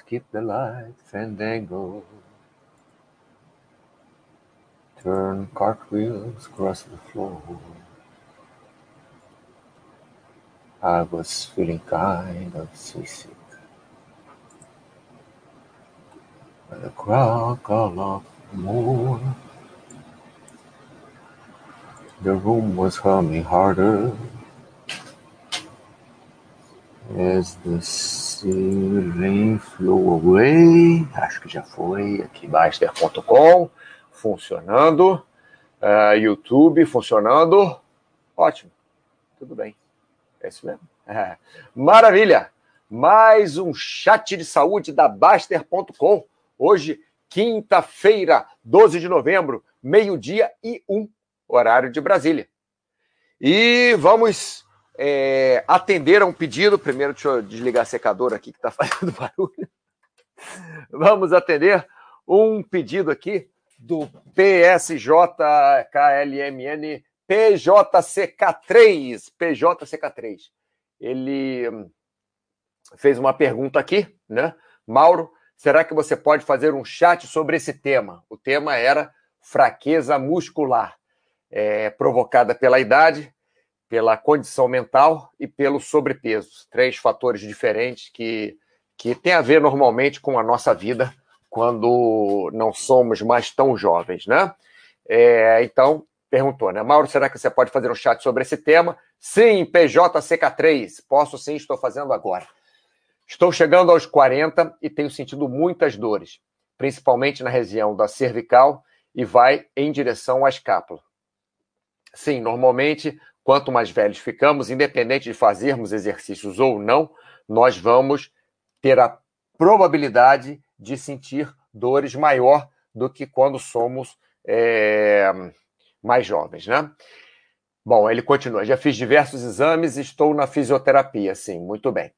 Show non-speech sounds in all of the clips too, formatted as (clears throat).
Skip the light, fandango. Turn cartwheels across the floor. I was feeling kind of seasick. By the crackle of the moon, the room was humming harder as the away. Acho que já foi aqui, Baster.com funcionando. Uh, YouTube funcionando. Ótimo. Tudo bem. É isso mesmo. (laughs) Maravilha! Mais um chat de saúde da Baster.com. Hoje, quinta-feira, 12 de novembro, meio-dia e um, horário de Brasília. E vamos é, atender a um pedido. Primeiro, deixa eu desligar a secadora aqui que está (laughs) fazendo barulho. Vamos atender um pedido aqui do PSJKLMN PJCK3. PJCK3. Ele hum, fez uma pergunta aqui, né? Mauro, será que você pode fazer um chat sobre esse tema? O tema era fraqueza muscular, é, provocada pela idade, pela condição mental e pelo sobrepeso. Três fatores diferentes que, que têm a ver normalmente com a nossa vida quando não somos mais tão jovens, né? É, então, perguntou, né? Mauro, será que você pode fazer um chat sobre esse tema? Sim, PJCK3. Posso sim, estou fazendo agora. Estou chegando aos 40 e tenho sentido muitas dores, principalmente na região da cervical e vai em direção à escápula. Sim, normalmente, quanto mais velhos ficamos, independente de fazermos exercícios ou não, nós vamos ter a probabilidade de sentir dores maior do que quando somos é, mais jovens, né? Bom, ele continua. Já fiz diversos exames e estou na fisioterapia. Sim, muito bem.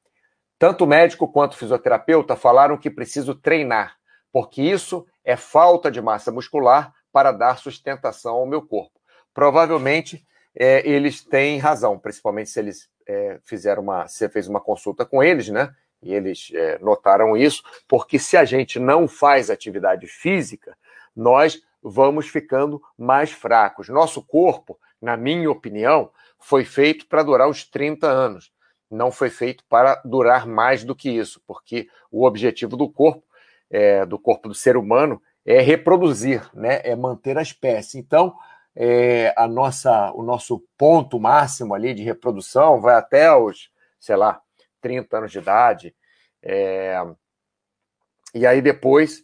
Tanto médico quanto fisioterapeuta falaram que preciso treinar, porque isso é falta de massa muscular para dar sustentação ao meu corpo. Provavelmente é, eles têm razão, principalmente se eles é, fizeram uma, você fez uma consulta com eles, né? E eles é, notaram isso, porque se a gente não faz atividade física, nós vamos ficando mais fracos. Nosso corpo, na minha opinião, foi feito para durar os 30 anos. Não foi feito para durar mais do que isso, porque o objetivo do corpo, é, do corpo do ser humano, é reproduzir, né? é manter a espécie. Então, é, a nossa, o nosso ponto máximo ali de reprodução vai até os, sei lá, 30 anos de idade. É... E aí depois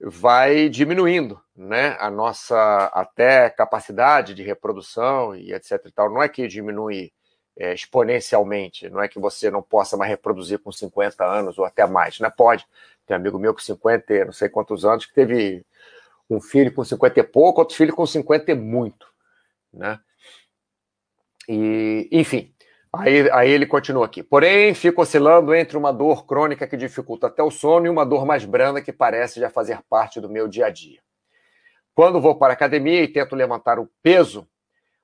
vai diminuindo, né? A nossa até capacidade de reprodução e etc e tal. Não é que diminui é, exponencialmente, não é que você não possa mais reproduzir com 50 anos ou até mais, né? Pode. Tem um amigo meu com 50, não sei quantos anos, que teve um filho com 50 e pouco, outro filho com 50 e muito, né? E, enfim, Aí, aí ele continua aqui. Porém, fico oscilando entre uma dor crônica que dificulta até o sono e uma dor mais branda que parece já fazer parte do meu dia a dia. Quando vou para a academia e tento levantar o peso,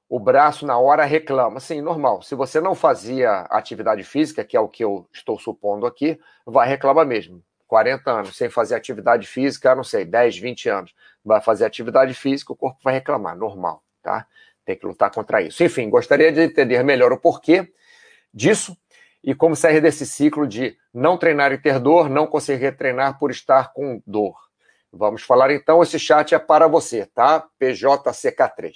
o braço na hora reclama. Sim, normal. Se você não fazia atividade física, que é o que eu estou supondo aqui, vai reclamar mesmo. 40 anos sem fazer atividade física, não sei, 10, 20 anos, vai fazer atividade física, o corpo vai reclamar, normal, tá? tem que lutar contra isso. Enfim, gostaria de entender melhor o porquê disso e como sair desse ciclo de não treinar e ter dor, não conseguir treinar por estar com dor. Vamos falar então, esse chat é para você, tá? PJCK3.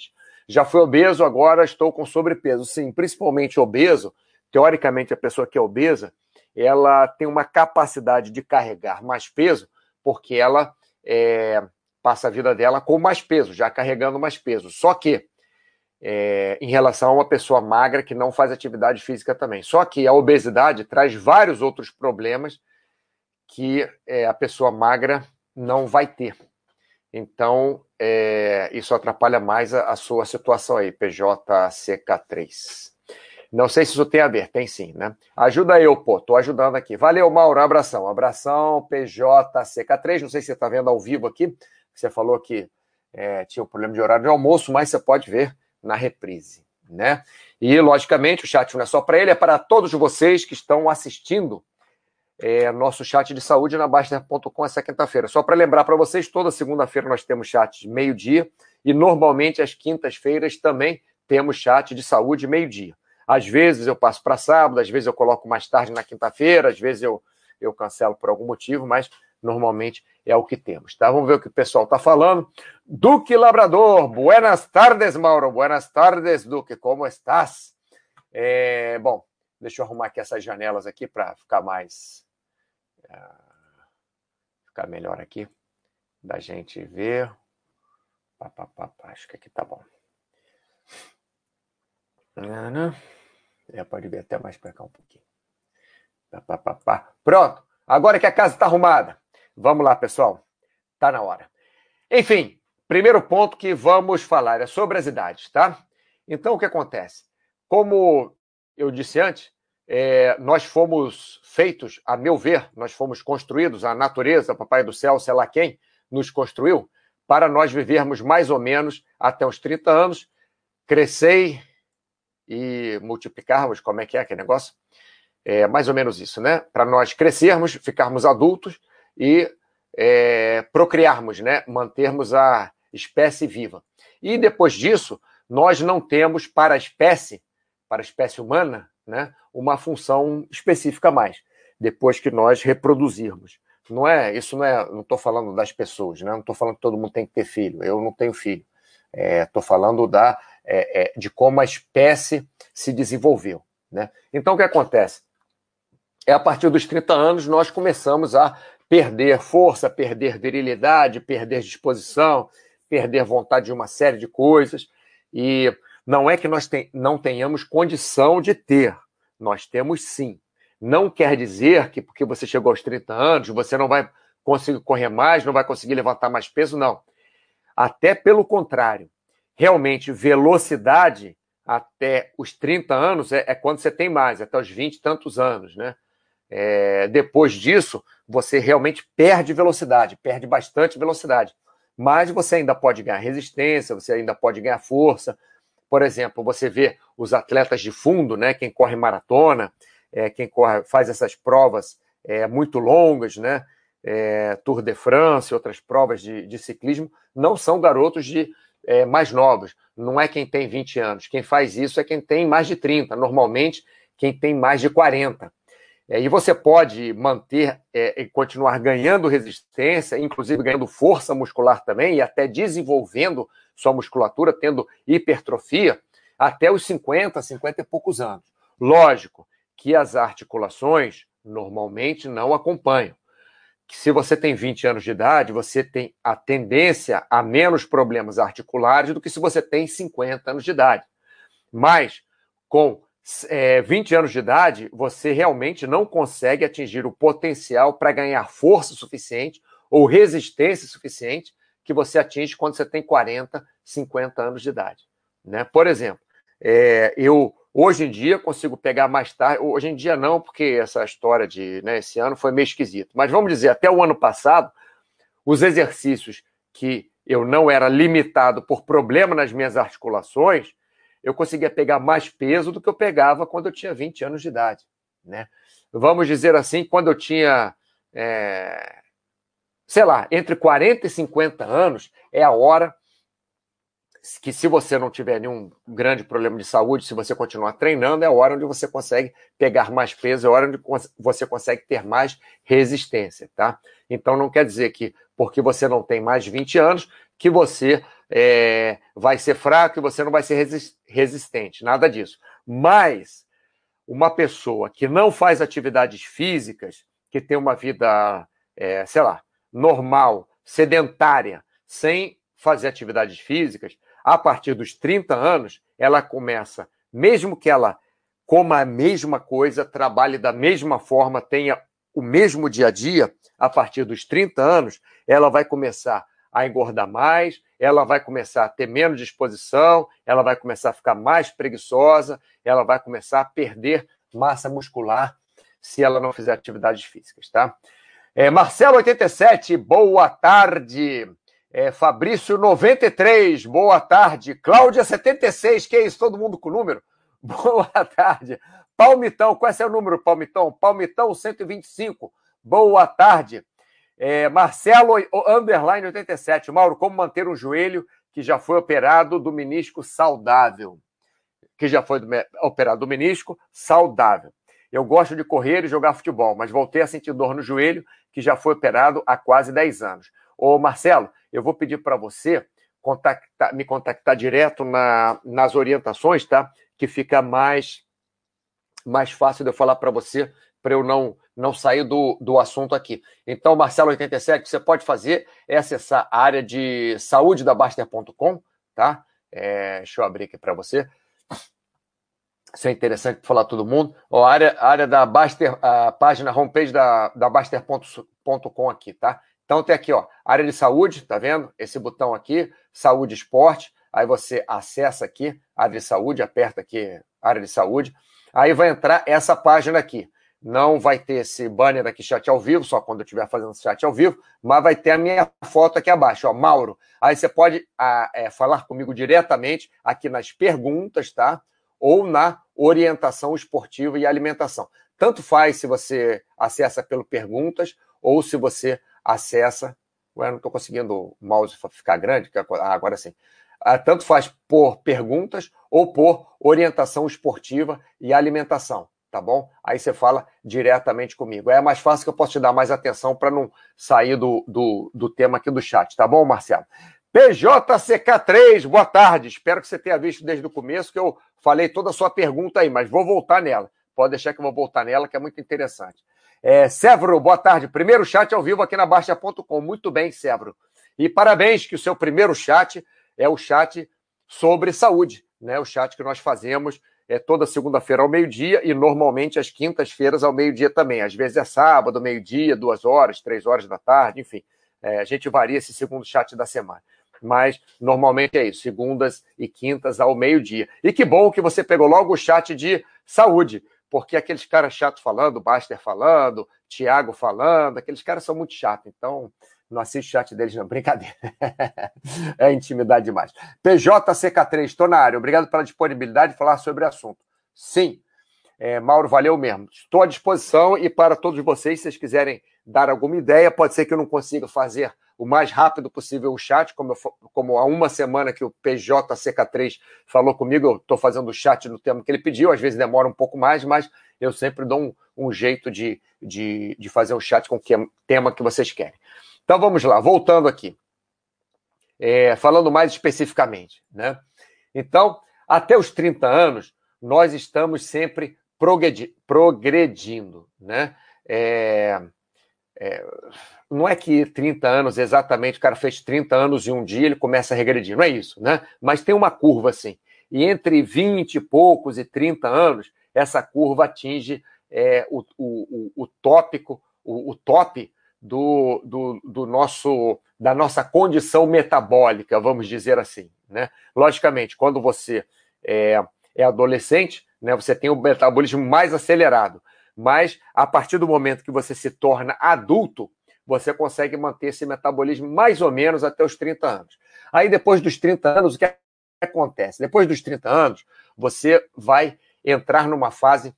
Já fui obeso, agora estou com sobrepeso. Sim, principalmente obeso, teoricamente a pessoa que é obesa, ela tem uma capacidade de carregar mais peso, porque ela é, passa a vida dela com mais peso, já carregando mais peso. Só que é, em relação a uma pessoa magra que não faz atividade física também. Só que a obesidade traz vários outros problemas que é, a pessoa magra não vai ter. Então, é, isso atrapalha mais a, a, sua situação aí, PJCK3. Não sei se isso tem a ver, tem sim, né? Ajuda eu, pô, tô ajudando aqui. Valeu, Mauro, abração. Abração, PJCK3. Não sei se você está vendo ao vivo aqui. Você falou que é, tinha um problema de horário de almoço, mas você pode ver na reprise, né? E, logicamente, o chat não é só para ele, é para todos vocês que estão assistindo é, nosso chat de saúde na Baster.com essa quinta-feira. Só para lembrar para vocês, toda segunda-feira nós temos chat meio-dia e normalmente às quintas-feiras também temos chat de saúde meio-dia. Às vezes eu passo para sábado, às vezes eu coloco mais tarde na quinta-feira, às vezes eu, eu cancelo por algum motivo, mas normalmente é o que temos, tá? Vamos ver o que o pessoal está falando. Duque Labrador, buenas tardes, Mauro. Buenas tardes, Duque, como estás? É, bom, deixa eu arrumar aqui essas janelas aqui para ficar mais uh, ficar melhor aqui da gente ver. Pá, pá, pá, acho que aqui tá bom. É, pode ver até mais para cá um pouquinho. Pá, pá, pá, Pronto. Agora que a casa está arrumada. Vamos lá, pessoal. Tá na hora. Enfim, primeiro ponto que vamos falar é sobre as idades, tá? Então, o que acontece? Como eu disse antes, é, nós fomos feitos, a meu ver, nós fomos construídos, a natureza, Papai do Céu, sei lá quem, nos construiu, para nós vivermos mais ou menos até os 30 anos, crescer e multiplicarmos, como é que é aquele negócio? É mais ou menos isso, né? Para nós crescermos, ficarmos adultos e é, procriarmos, né? Mantermos a espécie viva. E depois disso, nós não temos para a espécie, para a espécie humana, né, uma função específica mais, depois que nós reproduzirmos. Não é, isso não é, não estou falando das pessoas, né? não estou falando que todo mundo tem que ter filho, eu não tenho filho. Estou é, falando da, é, é, de como a espécie se desenvolveu. Né? Então, o que acontece? É a partir dos 30 anos nós começamos a perder força, perder virilidade, perder disposição, perder vontade de uma série de coisas. E não é que nós tem, não tenhamos condição de ter, nós temos sim. Não quer dizer que porque você chegou aos 30 anos, você não vai conseguir correr mais, não vai conseguir levantar mais peso, não. Até pelo contrário. Realmente, velocidade até os 30 anos é, é quando você tem mais, até os 20 e tantos anos, né? É, depois disso, você realmente perde velocidade, perde bastante velocidade. Mas você ainda pode ganhar resistência, você ainda pode ganhar força, por exemplo, você vê os atletas de fundo, né? Quem corre maratona, é, quem corre, faz essas provas é, muito longas, né? É, Tour de France, outras provas de, de ciclismo, não são garotos de é, mais novos. Não é quem tem 20 anos. Quem faz isso é quem tem mais de 30. Normalmente, quem tem mais de 40. É, e você pode manter é, e continuar ganhando resistência, inclusive ganhando força muscular também, e até desenvolvendo sua musculatura, tendo hipertrofia, até os 50, 50 e poucos anos. Lógico que as articulações normalmente não acompanham. Se você tem 20 anos de idade, você tem a tendência a menos problemas articulares do que se você tem 50 anos de idade. Mas com é, 20 anos de idade, você realmente não consegue atingir o potencial para ganhar força suficiente ou resistência suficiente que você atinge quando você tem 40, 50 anos de idade. Né? Por exemplo, é, eu hoje em dia consigo pegar mais tarde, hoje em dia não, porque essa história de né, esse ano foi meio esquisito, mas vamos dizer, até o ano passado, os exercícios que eu não era limitado por problema nas minhas articulações, eu conseguia pegar mais peso do que eu pegava quando eu tinha 20 anos de idade. Né? Vamos dizer assim, quando eu tinha é, sei lá, entre 40 e 50 anos é a hora que, se você não tiver nenhum grande problema de saúde, se você continuar treinando, é a hora onde você consegue pegar mais peso, é a hora onde você consegue ter mais resistência, tá? Então não quer dizer que porque você não tem mais de 20 anos, que você é, vai ser fraco e você não vai ser resistente, nada disso. Mas uma pessoa que não faz atividades físicas, que tem uma vida, é, sei lá, normal, sedentária, sem fazer atividades físicas, a partir dos 30 anos, ela começa, mesmo que ela coma a mesma coisa, trabalhe da mesma forma, tenha o mesmo dia a dia, a partir dos 30 anos, ela vai começar a engordar mais, ela vai começar a ter menos disposição, ela vai começar a ficar mais preguiçosa, ela vai começar a perder massa muscular se ela não fizer atividades físicas, tá? É, Marcelo 87, boa tarde. É, Fabrício 93, boa tarde. Cláudia 76, que é isso? Todo mundo com número? (laughs) Boa tarde. Palmitão, qual é o número, Palmitão? Palmitão 125. Boa tarde. É, Marcelo Underline 87. Mauro, como manter um joelho que já foi operado do menisco saudável? Que já foi do, operado do menisco saudável. Eu gosto de correr e jogar futebol, mas voltei a sentir dor no joelho, que já foi operado há quase 10 anos. Ô, Marcelo, eu vou pedir para você contactar, me contactar direto na, nas orientações, tá? Que fica mais, mais fácil de eu falar para você, para eu não, não sair do, do assunto aqui. Então, Marcelo87, o que você pode fazer é acessar a área de saúde da Baster.com, tá? É, deixa eu abrir aqui para você. Isso é interessante para falar todo mundo. Ó, a área, a área da Baster, a página homepage da, da Baster.com aqui, tá? Então tem aqui, ó, área de saúde, tá vendo? Esse botão aqui, saúde esporte. Aí você acessa aqui, área de saúde, aperta aqui, área de saúde. Aí vai entrar essa página aqui. Não vai ter esse banner aqui, chat ao vivo, só quando eu estiver fazendo chat ao vivo, mas vai ter a minha foto aqui abaixo, ó, Mauro. Aí você pode a, é, falar comigo diretamente aqui nas perguntas, tá? ou na orientação esportiva e alimentação. Tanto faz se você acessa pelo perguntas ou se você acessa. Ué, não estou conseguindo o mouse ficar grande, ah, agora sim. Ah, tanto faz por perguntas ou por orientação esportiva e alimentação, tá bom? Aí você fala diretamente comigo. É mais fácil que eu posso te dar mais atenção para não sair do, do, do tema aqui do chat, tá bom, Marcelo? PJCK3, boa tarde. Espero que você tenha visto desde o começo, que eu falei toda a sua pergunta aí, mas vou voltar nela. Pode deixar que eu vou voltar nela, que é muito interessante. É, Severo, boa tarde. Primeiro chat ao vivo aqui na Baixa.com. Muito bem, Severo. E parabéns que o seu primeiro chat é o chat sobre saúde, né? O chat que nós fazemos é toda segunda-feira ao meio-dia e normalmente às quintas-feiras ao meio-dia também. Às vezes é sábado, meio-dia, duas horas, três horas da tarde, enfim. É, a gente varia esse segundo chat da semana mas normalmente é isso, segundas e quintas ao meio-dia. E que bom que você pegou logo o chat de saúde, porque aqueles caras chatos falando, Baster falando, Tiago falando, aqueles caras são muito chatos, então não assiste o chat deles, não, (laughs) brincadeira. é intimidade demais. PJCK3, estou na área, obrigado pela disponibilidade de falar sobre o assunto. Sim, é, Mauro, valeu mesmo. Estou à disposição e para todos vocês, se vocês quiserem dar alguma ideia, pode ser que eu não consiga fazer o mais rápido possível o chat, como, eu, como há uma semana que o PJCK3 falou comigo, eu estou fazendo o chat no tema que ele pediu, às vezes demora um pouco mais, mas eu sempre dou um, um jeito de, de, de, fazer o chat com o tema que vocês querem. Então vamos lá, voltando aqui. É, falando mais especificamente, né? Então, até os 30 anos, nós estamos sempre progredindo, né? É, é, não é que 30 anos exatamente, o cara fez 30 anos e um dia ele começa a regredir, não é isso, né? Mas tem uma curva assim. E entre 20 e poucos e 30 anos, essa curva atinge é, o, o, o, tópico, o, o top do, do, do, nosso da nossa condição metabólica, vamos dizer assim. Né? Logicamente, quando você é, é adolescente, né, você tem o metabolismo mais acelerado. Mas a partir do momento que você se torna adulto, você consegue manter esse metabolismo mais ou menos até os 30 anos. Aí depois dos 30 anos, o que acontece? Depois dos 30 anos, você vai entrar numa fase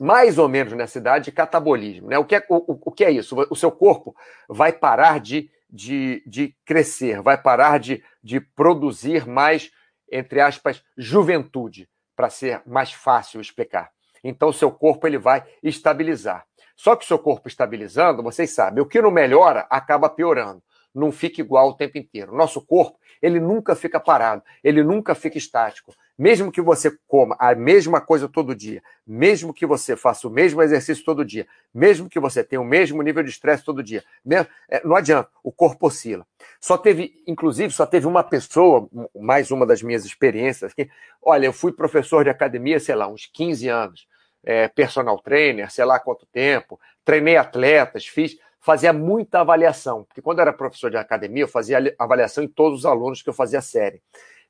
mais ou menos nessa idade de catabolismo. Né? O, que é, o, o que é isso? O seu corpo vai parar de, de, de crescer, vai parar de, de produzir mais, entre aspas, juventude, para ser mais fácil explicar. Então, o seu corpo ele vai estabilizar. Só que o seu corpo estabilizando, vocês sabem, o que não melhora acaba piorando. Não fica igual o tempo inteiro. Nosso corpo, ele nunca fica parado, ele nunca fica estático. Mesmo que você coma a mesma coisa todo dia, mesmo que você faça o mesmo exercício todo dia, mesmo que você tenha o mesmo nível de estresse todo dia, mesmo, é, não adianta, o corpo oscila. Só teve, inclusive, só teve uma pessoa, mais uma das minhas experiências, que, olha, eu fui professor de academia, sei lá, uns 15 anos é, personal trainer, sei lá quanto tempo, treinei atletas, fiz, fazia muita avaliação, porque quando eu era professor de academia, eu fazia avaliação em todos os alunos que eu fazia série.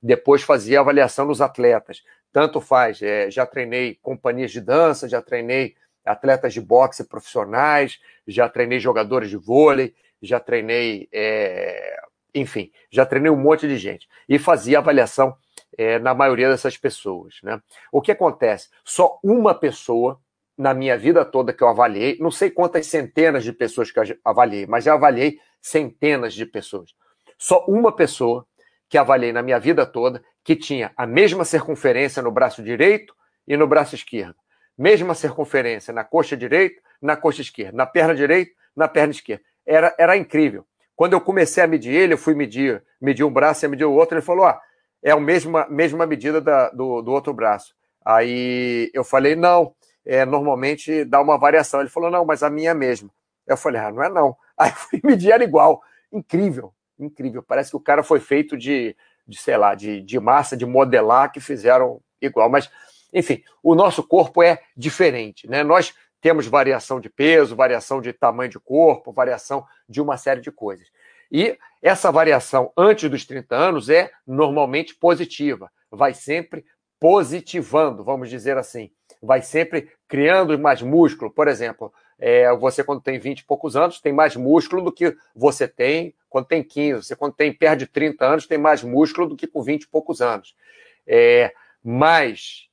Depois fazia avaliação nos atletas. Tanto faz, é, já treinei companhias de dança, já treinei atletas de boxe profissionais, já treinei jogadores de vôlei, já treinei, é, enfim, já treinei um monte de gente. E fazia avaliação é, na maioria dessas pessoas. Né? O que acontece? Só uma pessoa, na minha vida toda que eu avaliei, não sei quantas centenas de pessoas que eu avaliei, mas já avaliei centenas de pessoas. Só uma pessoa que avaliei na minha vida toda que tinha a mesma circunferência no braço direito e no braço esquerdo. Mesma circunferência na coxa direita, na coxa esquerda, na perna direita, na perna esquerda. Era, era incrível. Quando eu comecei a medir ele, eu fui medir, medir um braço e medir o outro, ele falou: ah, é a mesma, mesma medida da, do, do outro braço. Aí eu falei, não, é, normalmente dá uma variação. Ele falou, não, mas a minha é mesma. Eu falei, ah, não é não. (laughs) Aí fui medir era igual. Incrível, incrível. Parece que o cara foi feito de, de sei lá, de, de massa, de modelar, que fizeram igual. Mas, enfim, o nosso corpo é diferente, né? Nós temos variação de peso, variação de tamanho de corpo, variação de uma série de coisas. E essa variação antes dos 30 anos é normalmente positiva, vai sempre positivando, vamos dizer assim. Vai sempre criando mais músculo. Por exemplo, é, você, quando tem 20 e poucos anos, tem mais músculo do que você tem quando tem 15. Você, quando tem perto de 30 anos, tem mais músculo do que com 20 e poucos anos. É, mas,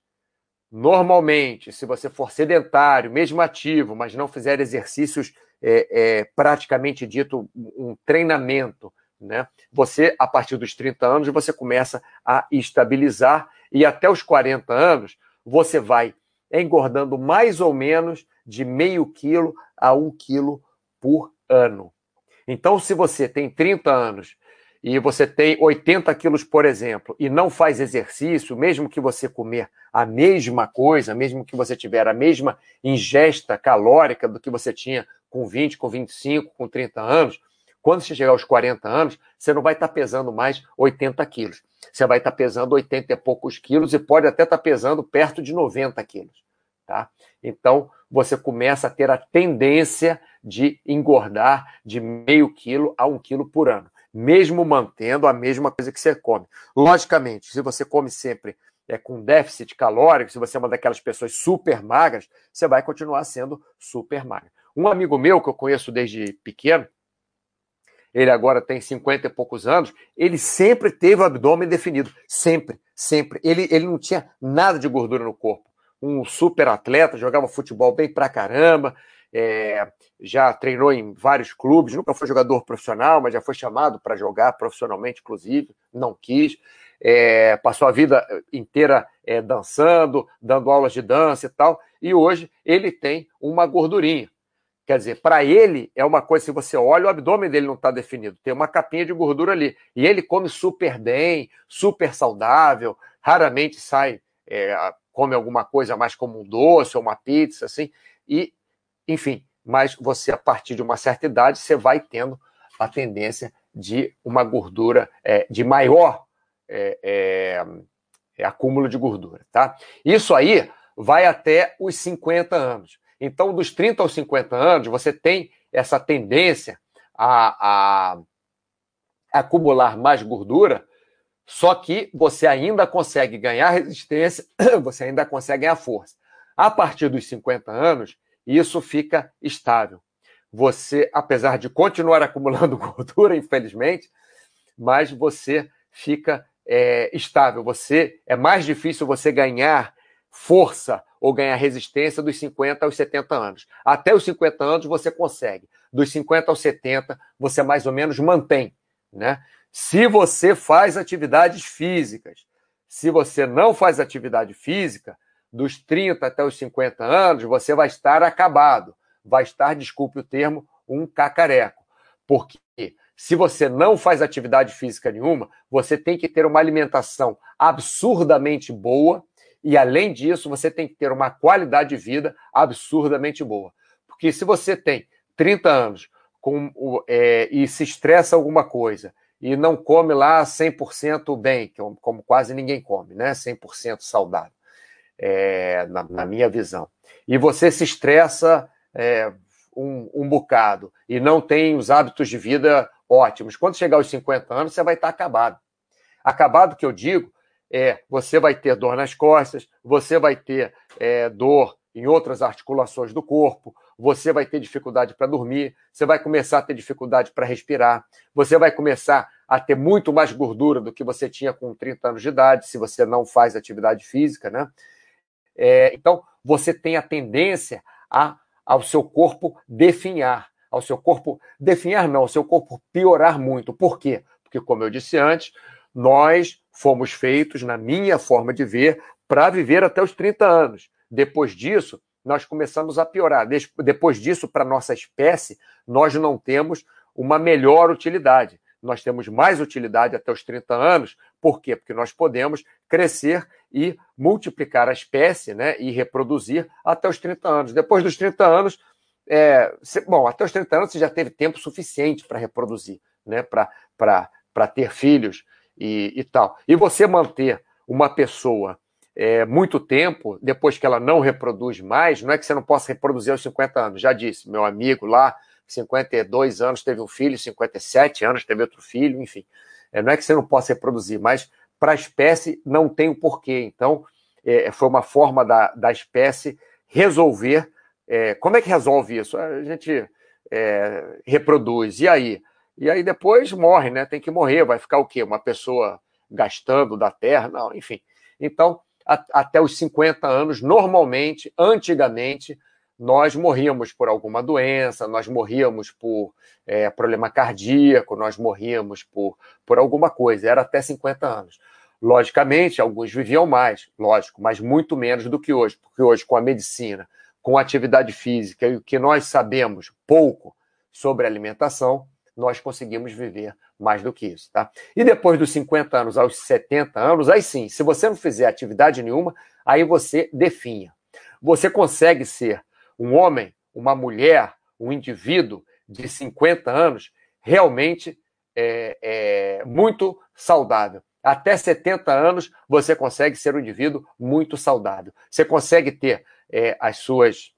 normalmente, se você for sedentário, mesmo ativo, mas não fizer exercícios é, é, praticamente dito um treinamento, né? Você, a partir dos 30 anos, você começa a estabilizar e até os 40 anos você vai engordando mais ou menos de meio quilo a um quilo por ano. Então, se você tem 30 anos e você tem 80 quilos, por exemplo, e não faz exercício, mesmo que você comer a mesma coisa, mesmo que você tiver a mesma ingesta calórica do que você tinha com 20, com 25, com 30 anos, quando você chegar aos 40 anos, você não vai estar pesando mais 80 quilos. Você vai estar pesando 80 e poucos quilos e pode até estar pesando perto de 90 quilos. Tá? Então, você começa a ter a tendência de engordar de meio quilo a um quilo por ano, mesmo mantendo a mesma coisa que você come. Logicamente, se você come sempre é, com déficit calórico, se você é uma daquelas pessoas super magras, você vai continuar sendo super magra. Um amigo meu que eu conheço desde pequeno, ele agora tem 50 e poucos anos, ele sempre teve o abdômen definido. Sempre, sempre. Ele, ele não tinha nada de gordura no corpo. Um super atleta, jogava futebol bem pra caramba, é, já treinou em vários clubes, nunca foi jogador profissional, mas já foi chamado para jogar profissionalmente, inclusive, não quis. É, passou a vida inteira é, dançando, dando aulas de dança e tal, e hoje ele tem uma gordurinha. Quer dizer, para ele é uma coisa, se você olha, o abdômen dele não está definido, tem uma capinha de gordura ali. E ele come super bem, super saudável, raramente sai, é, come alguma coisa mais como um doce ou uma pizza, assim. E, enfim, mas você, a partir de uma certa idade, você vai tendo a tendência de uma gordura, é, de maior é, é, é acúmulo de gordura, tá? Isso aí vai até os 50 anos. Então, dos 30 aos 50 anos, você tem essa tendência a, a acumular mais gordura, só que você ainda consegue ganhar resistência, (clears throat) você ainda consegue ganhar força. A partir dos 50 anos, isso fica estável. Você, apesar de continuar (laughs) acumulando gordura, infelizmente, mas você fica é, estável. Você é mais difícil você ganhar força ou ganhar resistência dos 50 aos 70 anos. Até os 50 anos você consegue. Dos 50 aos 70 você mais ou menos mantém, né? Se você faz atividades físicas, se você não faz atividade física, dos 30 até os 50 anos, você vai estar acabado. Vai estar, desculpe o termo, um cacareco. Porque se você não faz atividade física nenhuma, você tem que ter uma alimentação absurdamente boa, e além disso, você tem que ter uma qualidade de vida absurdamente boa. Porque se você tem 30 anos com, é, e se estressa alguma coisa e não come lá 100% bem, como quase ninguém come, né? 100% saudável, é, na, na, minha visão. E você se estressa é, um, um, bocado e não tem os hábitos de vida ótimos. Quando chegar aos 50 anos, você vai estar acabado. Acabado que eu digo é você vai ter dor nas costas, você vai ter é, dor em outras articulações do corpo, você vai ter dificuldade para dormir, você vai começar a ter dificuldade para respirar, você vai começar a ter muito mais gordura do que você tinha com 30 anos de idade, se você não faz atividade física, né? É, então, você tem a tendência a, ao seu corpo definhar, ao seu corpo definhar não, ao seu corpo piorar muito. Por quê? Porque, como eu disse antes, nós fomos feitos, na minha forma de ver, para viver até os 30 anos. Depois disso, nós começamos a piorar. Depois disso, para nossa espécie, nós não temos uma melhor utilidade. Nós temos mais utilidade até os 30 anos. Por quê? Porque nós podemos crescer e multiplicar a espécie né, e reproduzir até os 30 anos. Depois dos 30 anos, é, bom, até os 30 anos você já teve tempo suficiente para reproduzir, né, para ter filhos e, e tal. E você manter uma pessoa é, muito tempo, depois que ela não reproduz mais, não é que você não possa reproduzir aos 50 anos. Já disse, meu amigo lá, 52 anos teve um filho, 57 anos teve outro filho, enfim. É, não é que você não possa reproduzir, mas para a espécie não tem o porquê. Então, é, foi uma forma da, da espécie resolver. É, como é que resolve isso? A gente é, reproduz, e aí? E aí depois morre, né? Tem que morrer, vai ficar o quê? Uma pessoa gastando da terra? Não, enfim. Então, a, até os 50 anos, normalmente, antigamente, nós morríamos por alguma doença, nós morríamos por é, problema cardíaco, nós morríamos por, por alguma coisa, era até 50 anos. Logicamente, alguns viviam mais, lógico, mas muito menos do que hoje, porque hoje, com a medicina, com a atividade física e o que nós sabemos pouco sobre alimentação, nós conseguimos viver mais do que isso, tá? E depois dos 50 anos aos 70 anos, aí sim, se você não fizer atividade nenhuma, aí você definha. Você consegue ser um homem, uma mulher, um indivíduo de 50 anos realmente é, é, muito saudável. Até 70 anos, você consegue ser um indivíduo muito saudável. Você consegue ter é, as suas,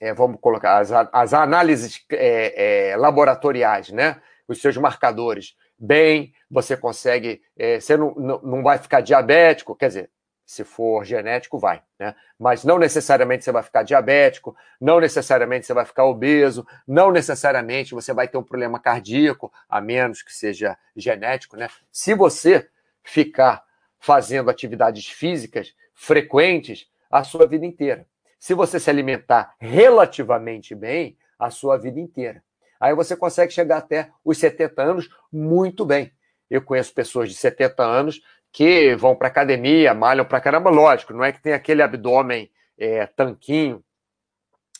é, vamos colocar, as, as análises é, é, laboratoriais, né? os seus marcadores bem, você consegue, é, você não, não, não vai ficar diabético, quer dizer, se for genético, vai, né? Mas não necessariamente você vai ficar diabético, não necessariamente você vai ficar obeso, não necessariamente você vai ter um problema cardíaco, a menos que seja genético, né? Se você ficar fazendo atividades físicas frequentes a sua vida inteira. Se você se alimentar relativamente bem, a sua vida inteira. Aí você consegue chegar até os 70 anos muito bem. Eu conheço pessoas de 70 anos que vão para academia, malham para caramba, lógico, não é que tem aquele abdômen é, tanquinho,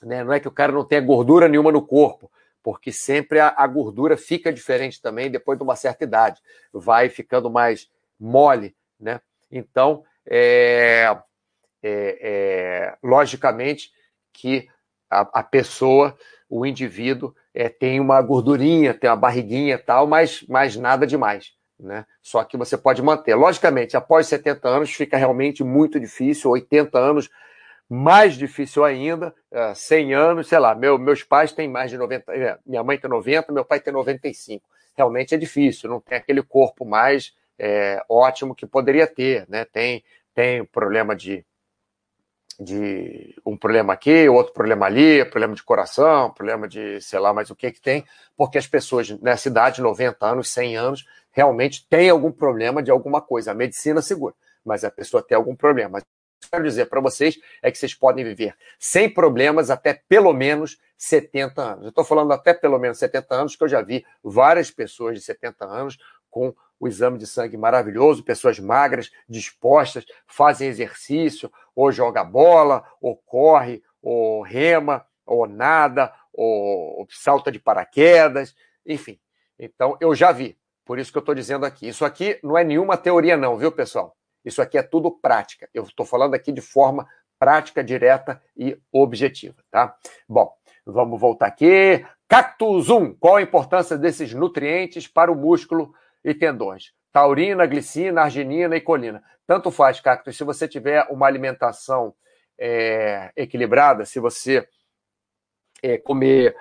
né? não é que o cara não tenha gordura nenhuma no corpo, porque sempre a, a, gordura fica diferente também depois de uma certa idade, vai ficando mais mole, né? Então, é, é, é logicamente que a, a, pessoa, o indivíduo, é, tem uma gordurinha, tem uma barriguinha e tal, mas, mas nada demais. Né? Só que você pode manter. Logicamente, após 70 anos fica realmente muito difícil, 80 anos mais difícil ainda, 100 é, anos, sei lá, meu, meus pais têm mais de 90, é, minha mãe tem 90, meu pai tem 95. Realmente é difícil, não tem aquele corpo mais é, ótimo que poderia ter, né? Tem, tem problema de, de um problema aqui, outro problema ali, problema de coração, problema de sei lá mais o que que tem, porque as pessoas nessa idade, 90 anos, 100 anos, realmente tem algum problema de alguma coisa. A medicina segura, mas a pessoa tem algum problema. Mas que quero dizer para vocês é que vocês podem viver sem problemas até pelo menos 70 anos. Eu estou falando até pelo menos 70 anos, que eu já vi várias pessoas de 70 anos com o exame de sangue maravilhoso, pessoas magras, dispostas, fazem exercício, ou joga bola, ou corre, ou rema, ou nada, ou salta de paraquedas, enfim. Então, eu já vi. Por isso que eu estou dizendo aqui. Isso aqui não é nenhuma teoria, não, viu, pessoal? Isso aqui é tudo prática. Eu estou falando aqui de forma prática, direta e objetiva, tá? Bom, vamos voltar aqui. Cactus 1. Qual a importância desses nutrientes para o músculo e tendões? Taurina, glicina, arginina e colina. Tanto faz, cactus. Se você tiver uma alimentação é, equilibrada, se você é, comer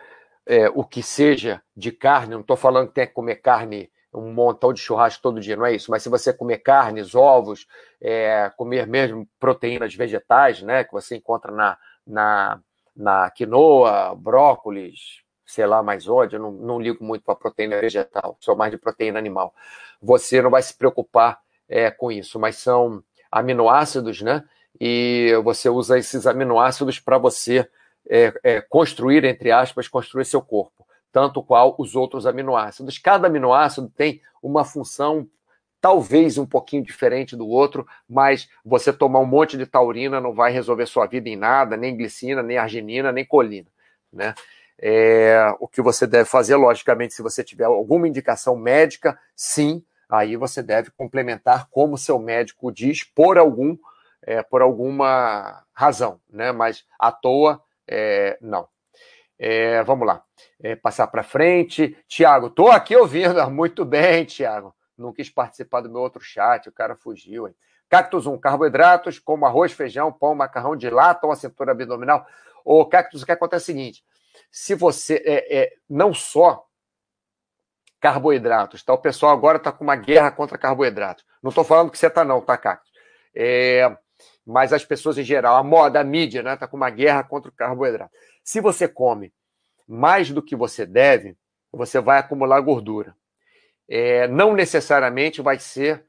é, o que seja de carne, não estou falando que tem que comer carne um montão de churrasco todo dia, não é isso. Mas se você comer carnes, ovos, é, comer mesmo proteínas vegetais, né, que você encontra na, na, na quinoa, brócolis, sei lá mais eu não, não ligo muito para proteína vegetal, sou mais de proteína animal. Você não vai se preocupar é, com isso, mas são aminoácidos, né? e você usa esses aminoácidos para você é, é, construir, entre aspas, construir seu corpo, tanto qual os outros aminoácidos. Cada aminoácido tem uma função talvez um pouquinho diferente do outro, mas você tomar um monte de taurina não vai resolver sua vida em nada, nem glicina, nem arginina, nem colina, né? É, o que você deve fazer, logicamente, se você tiver alguma indicação médica, sim, aí você deve complementar como seu médico diz, por algum, é, por alguma razão, né? Mas à toa, é, não. É, vamos lá, é, passar para frente. Tiago, estou aqui ouvindo. (laughs) Muito bem, Tiago não quis participar do meu outro chat, o cara fugiu. Hein? Cactus 1, carboidratos como arroz, feijão, pão, macarrão dilatam a cintura abdominal. O Cactus, o que acontece é o seguinte: se você é, é não só carboidratos, tá? O pessoal agora está com uma guerra contra carboidratos. Não estou falando que você está, não, tá, Cactus? É, mas as pessoas em geral, a moda, a mídia, né, está com uma guerra contra o carboidrato. Se você come mais do que você deve, você vai acumular gordura é, não necessariamente vai ser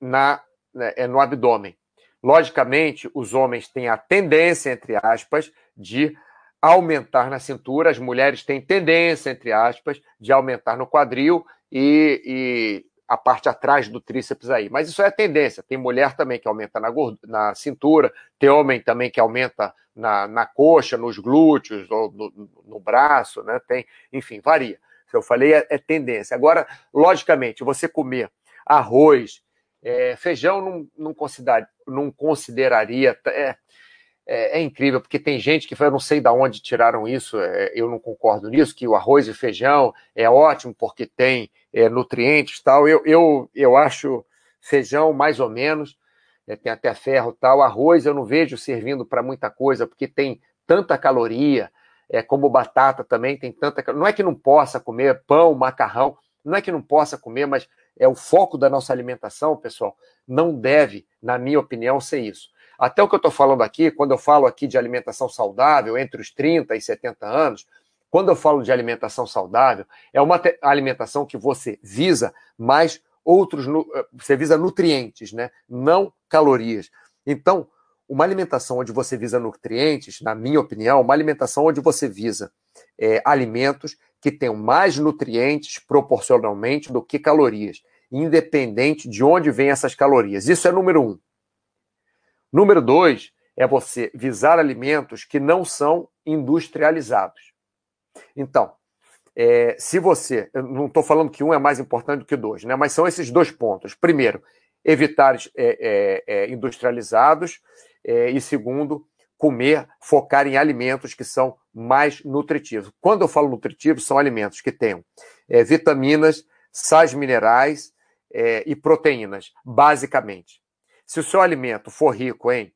na, né, é, no abdômen. Logicamente, os homens têm a tendência, entre aspas, de aumentar na cintura, as mulheres têm tendência, entre aspas, de aumentar no quadril e, e a parte atrás do tríceps aí. Mas isso é tendência. Tem mulher também que aumenta na, na cintura, tem homem também que aumenta na, na coxa, nos glúteos, ou no, no braço, né? Tem, enfim, varia que eu falei é, é tendência. Agora, logicamente, você comer arroz, é, feijão não, não, consider, não consideraria. É, é, é, incrível, porque tem gente que eu não sei de onde tiraram isso, é, eu não concordo nisso, que o arroz e feijão é ótimo porque tem é, nutrientes tal. Eu, eu, eu acho feijão mais ou menos, é, tem até ferro tal. Arroz eu não vejo servindo para muita coisa, porque tem tanta caloria, é, como batata também, tem tanta. Não é que não possa comer pão, macarrão, não é que não possa comer, mas é o foco da nossa alimentação, pessoal, não deve, na minha opinião, ser isso. Até o que eu estou falando aqui, quando eu falo aqui de alimentação saudável entre os 30 e 70 anos, quando eu falo de alimentação saudável, é uma alimentação que você visa mais outros, você visa nutrientes, né? Não calorias. Então, uma alimentação onde você visa nutrientes, na minha opinião, uma alimentação onde você visa é, alimentos que tenham mais nutrientes proporcionalmente do que calorias, independente de onde vêm essas calorias. Isso é número um. Número dois é você visar alimentos que não são industrializados. Então, é, se você. Eu não estou falando que um é mais importante do que dois, né? Mas são esses dois pontos. Primeiro, evitar é, é, é industrializados é, e segundo, comer, focar em alimentos que são mais nutritivos. Quando eu falo nutritivos, são alimentos que tenham é, vitaminas, sais minerais e proteínas, basicamente. Se o seu alimento for rico em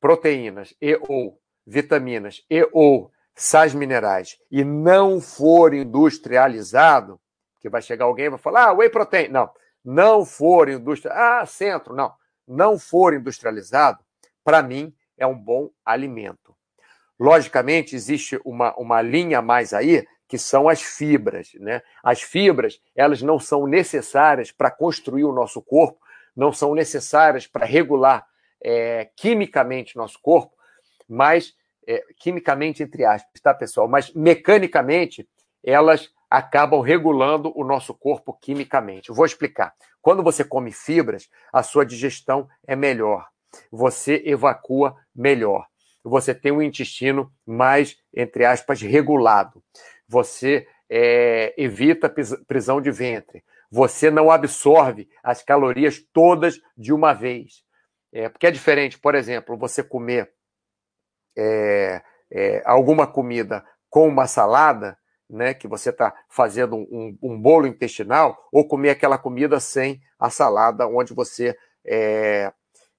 proteínas e ou vitaminas e ou sais minerais e não for industrializado, que vai chegar alguém e vai falar, ah, whey protein. Não, não for industrializado. Ah, centro. Não, não for industrializado, para mim, é um bom alimento. Logicamente, existe uma, uma linha mais aí, que são as fibras. Né? As fibras, elas não são necessárias para construir o nosso corpo, não são necessárias para regular é, quimicamente nosso corpo, mas, é, quimicamente entre aspas, tá, pessoal? Mas mecanicamente, elas acabam regulando o nosso corpo quimicamente. vou explicar. Quando você come fibras, a sua digestão é melhor você evacua melhor. Você tem um intestino mais, entre aspas, regulado. Você é, evita prisão de ventre. Você não absorve as calorias todas de uma vez. É, porque é diferente, por exemplo, você comer é, é, alguma comida com uma salada, né, que você está fazendo um, um, bolo intestinal, ou comer aquela comida sem a salada, onde você é,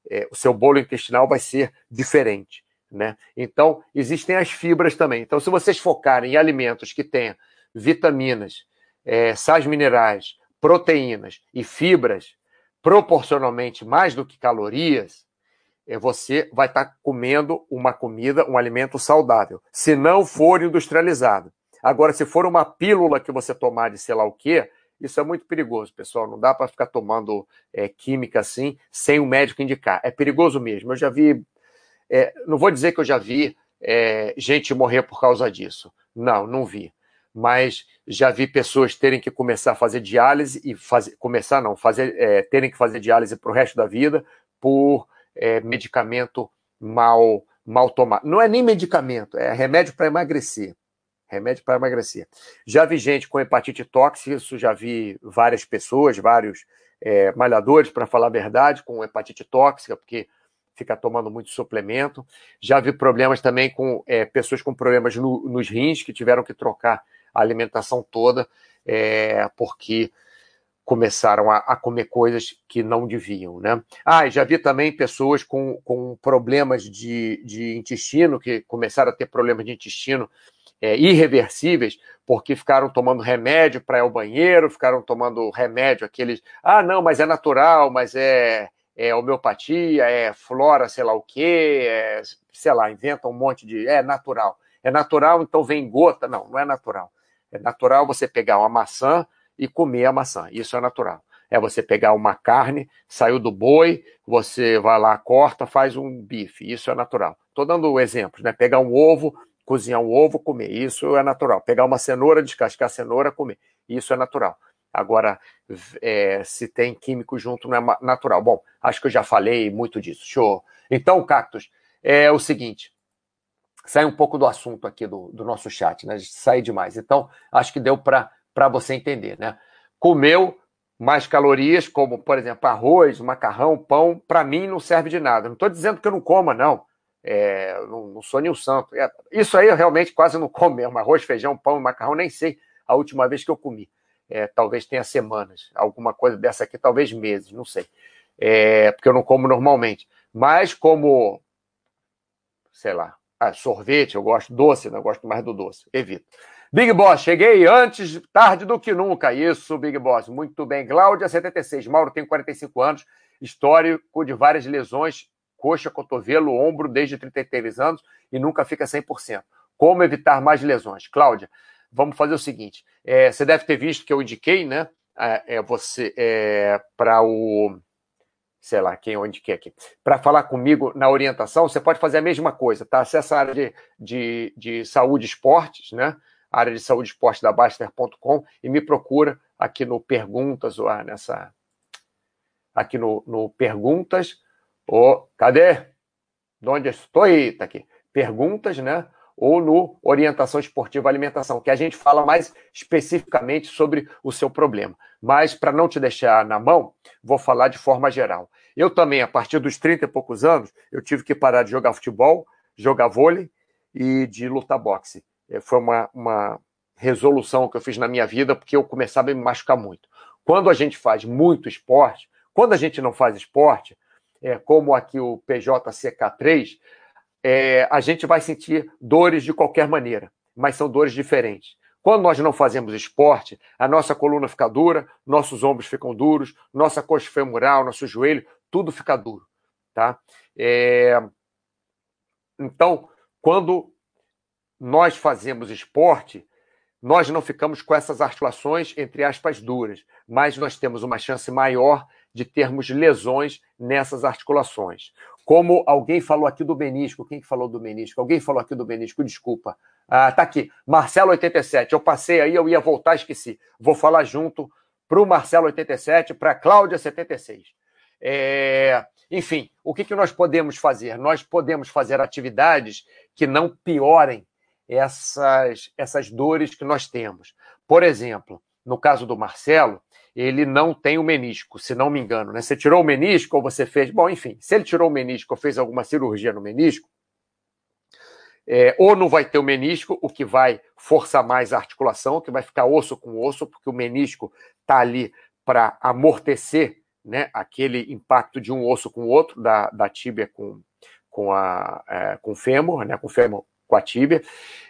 é, o seu bolo intestinal vai ser diferente. Né? Então, existem as fibras também. Então, se vocês focarem em alimentos que tenham vitaminas, é, sais minerais, proteínas e fibras, proporcionalmente mais do que calorias, é, você vai estar tá comendo uma comida, um alimento saudável, se não for industrializado. Agora, se for uma pílula que você tomar de sei lá o quê, Isso é muito perigoso, pessoal. Não dá para ficar tomando é, química assim, sem o médico indicar. É perigoso mesmo. Eu já vi. É, não vou dizer que eu já vi é, gente morrer por causa disso. Não, não vi. Mas já vi pessoas terem que começar a fazer diálise e fazer. Começar, não, fazer, é, terem que fazer diálise para o resto da vida por é, medicamento mal, mal tomado. Não é nem medicamento, é remédio para emagrecer. Remédio para emagrecer. Já vi gente com hepatite tóxica, isso já vi várias pessoas, vários é, malhadores, para falar a verdade, com hepatite tóxica, porque fica tomando muito suplemento. Já vi problemas também com é, pessoas com problemas no, nos rins, que tiveram que trocar a alimentação toda, é, porque começaram a, a, comer coisas que não deviam, né? Ah, já vi também pessoas com, com problemas de, de intestino, que começaram a ter problemas de intestino é, irreversíveis, porque ficaram tomando remédio para ir ao banheiro, ficaram tomando remédio aqueles, ah, não, mas é natural, mas é, é homeopatia, é flora, sei lá o quê, é, sei lá, inventa um monte de, é natural. É natural, então vem gota. Não, não é natural. É natural você pegar uma maçã, e comer a maçã. Isso é natural. É você pegar uma carne, saiu do boi, você vai lá, corta, faz um bife. Isso é natural. Estou dando exemplos, né? Pegar um ovo, cozinhar um ovo, comer. Isso é natural. Pegar uma cenoura, descascar a cenoura, comer. Isso é natural. Agora, é, se tem químico junto, não é natural. Bom, acho que eu já falei muito disso. Show. Então, Cactus, é o seguinte. Sai um pouco do assunto aqui do, do nosso chat, né? Sai demais. Então, acho que deu para você entender, né? Comeu mais calorias, como, por exemplo, arroz, macarrão, pão, para mim não serve de nada. Não estou dizendo que eu não coma, não. É, não, não, sou nenhum santo. É, isso aí eu realmente quase não como mesmo. Arroz, feijão, pão, macarrão, nem sei a última vez que eu comi. É, talvez tenha semanas. Alguma coisa dessa aqui, talvez meses, não sei. É, porque eu não como normalmente. Mas como, sei lá, ah, sorvete, eu gosto doce, não gosto mais do doce. Evito. Big Boss, cheguei antes, tarde do que nunca. Isso, Big Boss. Muito bem. Cláudia, 76. Mauro tem 45 anos, histórico de várias lesões, coxa, cotovelo, ombro, desde 33 anos e nunca fica 100%. Como evitar mais lesões? Cláudia, vamos fazer o seguinte: é, você deve ter visto que eu indiquei, né? É, é você é, para o sei lá, quem onde quer aqui, para falar comigo na orientação, você pode fazer a mesma coisa, tá? Acesse a área de, de, de saúde e esportes, né? área de saúde e esporte da Baster.com e me procura aqui no Perguntas, ou ah, nessa. Aqui no, no Perguntas. Ou, cadê? De onde estou? Está aqui. Perguntas, né? Ou no Orientação Esportiva Alimentação, que a gente fala mais especificamente sobre o seu problema. Mas, para não te deixar na mão, vou falar de forma geral. Eu também, a partir dos 30 e poucos anos, eu tive que parar de jogar futebol, jogar vôlei e de lutar boxe. É, foi uma, uma resolução que eu fiz na minha vida, porque eu começava a me machucar muito. Quando a gente faz muito esporte, quando a gente não faz esporte, é, como aqui o PJCK3, é, a gente vai sentir dores de qualquer maneira, mas são dores diferentes. Quando nós não fazemos esporte, a nossa coluna fica dura, nossos ombros ficam duros, nossa coxa femoral, nosso joelho, tudo fica duro, tá? É... Então, quando nós fazemos esporte, nós não ficamos com essas articulações, entre aspas, duras, mas nós temos uma chance maior de termos lesões nessas articulações. Como alguém falou aqui do menisco, quem falou do menisco? Alguém falou aqui do menisco, desculpa. Ah, tá aqui, Marcelo 87. Eu passei aí, eu ia voltar, esqueci. Vou falar junto para o Marcelo 87, para a Cláudia 76. É, enfim, o que, que nós podemos fazer? Nós podemos fazer atividades que não piorem essas, essas dores que nós temos. Por exemplo, no caso do Marcelo, ele não tem o menisco, se não me engano. Né? Você tirou o menisco ou você fez. Bom, enfim, se ele tirou o menisco ou fez alguma cirurgia no menisco, é, ou não vai ter o menisco, o que vai forçar mais a articulação, que vai ficar osso com osso, porque o menisco está ali para amortecer né, aquele impacto de um osso com o outro, da, da tíbia com, com, a, é, com o fêmur, né, com o fêmur com a tíbia.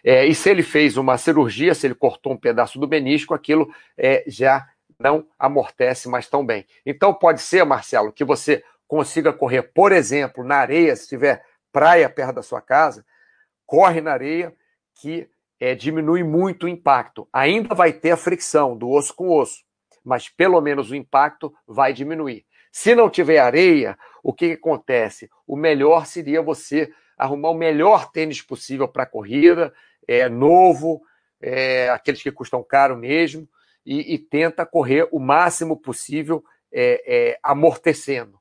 É, e se ele fez uma cirurgia, se ele cortou um pedaço do menisco, aquilo é, já não amortece mais tão bem. Então pode ser, Marcelo, que você consiga correr, por exemplo, na areia, se tiver praia perto da sua casa, corre na areia que é, diminui muito o impacto. Ainda vai ter a fricção do osso com osso, mas pelo menos o impacto vai diminuir. Se não tiver areia, o que, que acontece? O melhor seria você arrumar o melhor tênis possível para a corrida, é novo, é, aqueles que custam caro mesmo, e, e tenta correr o máximo possível é, é, amortecendo.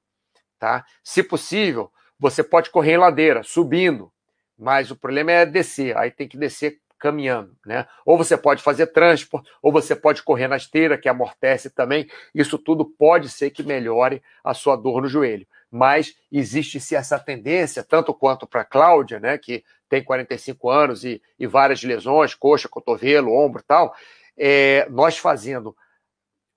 Tá? Se possível, você pode correr em ladeira, subindo, mas o problema é descer, aí tem que descer caminhando, né? Ou você pode fazer transporte, ou você pode correr na esteira, que amortece também. Isso tudo pode ser que melhore a sua dor no joelho. Mas existe-se essa tendência, tanto quanto para a Cláudia, né, que tem 45 anos e, e várias lesões, coxa, cotovelo, ombro e tal, é, nós fazendo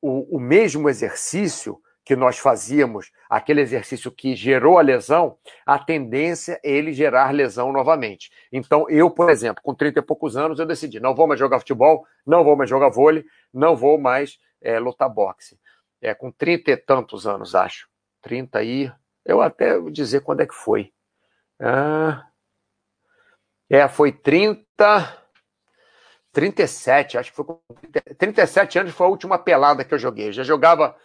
o, o mesmo exercício que nós fazíamos, aquele exercício que gerou a lesão, a tendência é ele gerar lesão novamente. Então, eu, por exemplo, com 30 e poucos anos, eu decidi: não vou mais jogar futebol, não vou mais jogar vôlei, não vou mais é, lutar boxe. É, com 30 e tantos anos, acho. 30 e. Eu até vou dizer quando é que foi. Ah, é, foi 30. 37, acho que foi com 37 anos foi a última pelada que eu joguei. Eu já jogava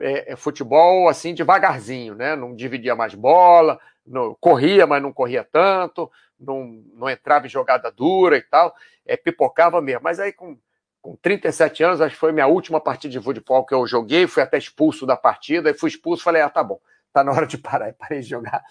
é, futebol assim devagarzinho, né? Não dividia mais bola, não, corria, mas não corria tanto, não, não entrava em jogada dura e tal, é, pipocava mesmo. Mas aí com, com 37 anos, acho que foi minha última partida de futebol que eu joguei, fui até expulso da partida, e fui expulso, falei, ah, tá bom, tá na hora de parar, e parei de jogar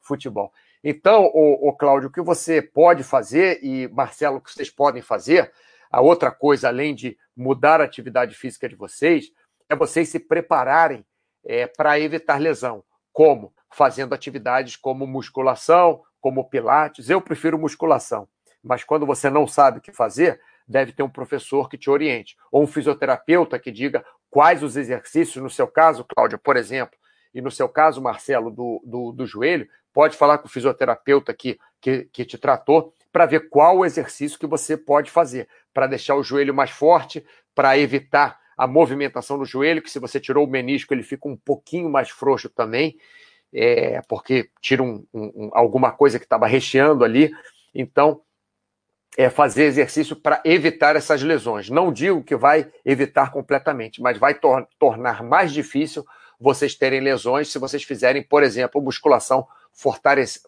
futebol. Então, o, o Cláudio, o que você pode fazer, e Marcelo, o que vocês podem fazer, a outra coisa, além de mudar a atividade física de vocês, é vocês se prepararem é, para evitar lesão. Como? Fazendo atividades como musculação, como pilates. Eu prefiro musculação, mas quando você não sabe o que fazer, deve ter um professor que te oriente, ou um fisioterapeuta que diga quais os exercícios, no seu caso, Cláudia, por exemplo, e no seu caso, Marcelo, do, do, do joelho, pode falar com o fisioterapeuta que, que, que te tratou para ver qual o exercício que você pode fazer, para deixar o joelho mais forte, para evitar a movimentação do joelho, que se você tirou o menisco, ele fica um pouquinho mais frouxo também, é, porque tira um, um, alguma coisa que estava recheando ali. Então, é fazer exercício para evitar essas lesões. Não digo que vai evitar completamente, mas vai tor tornar mais difícil vocês terem lesões se vocês fizerem, por exemplo, musculação,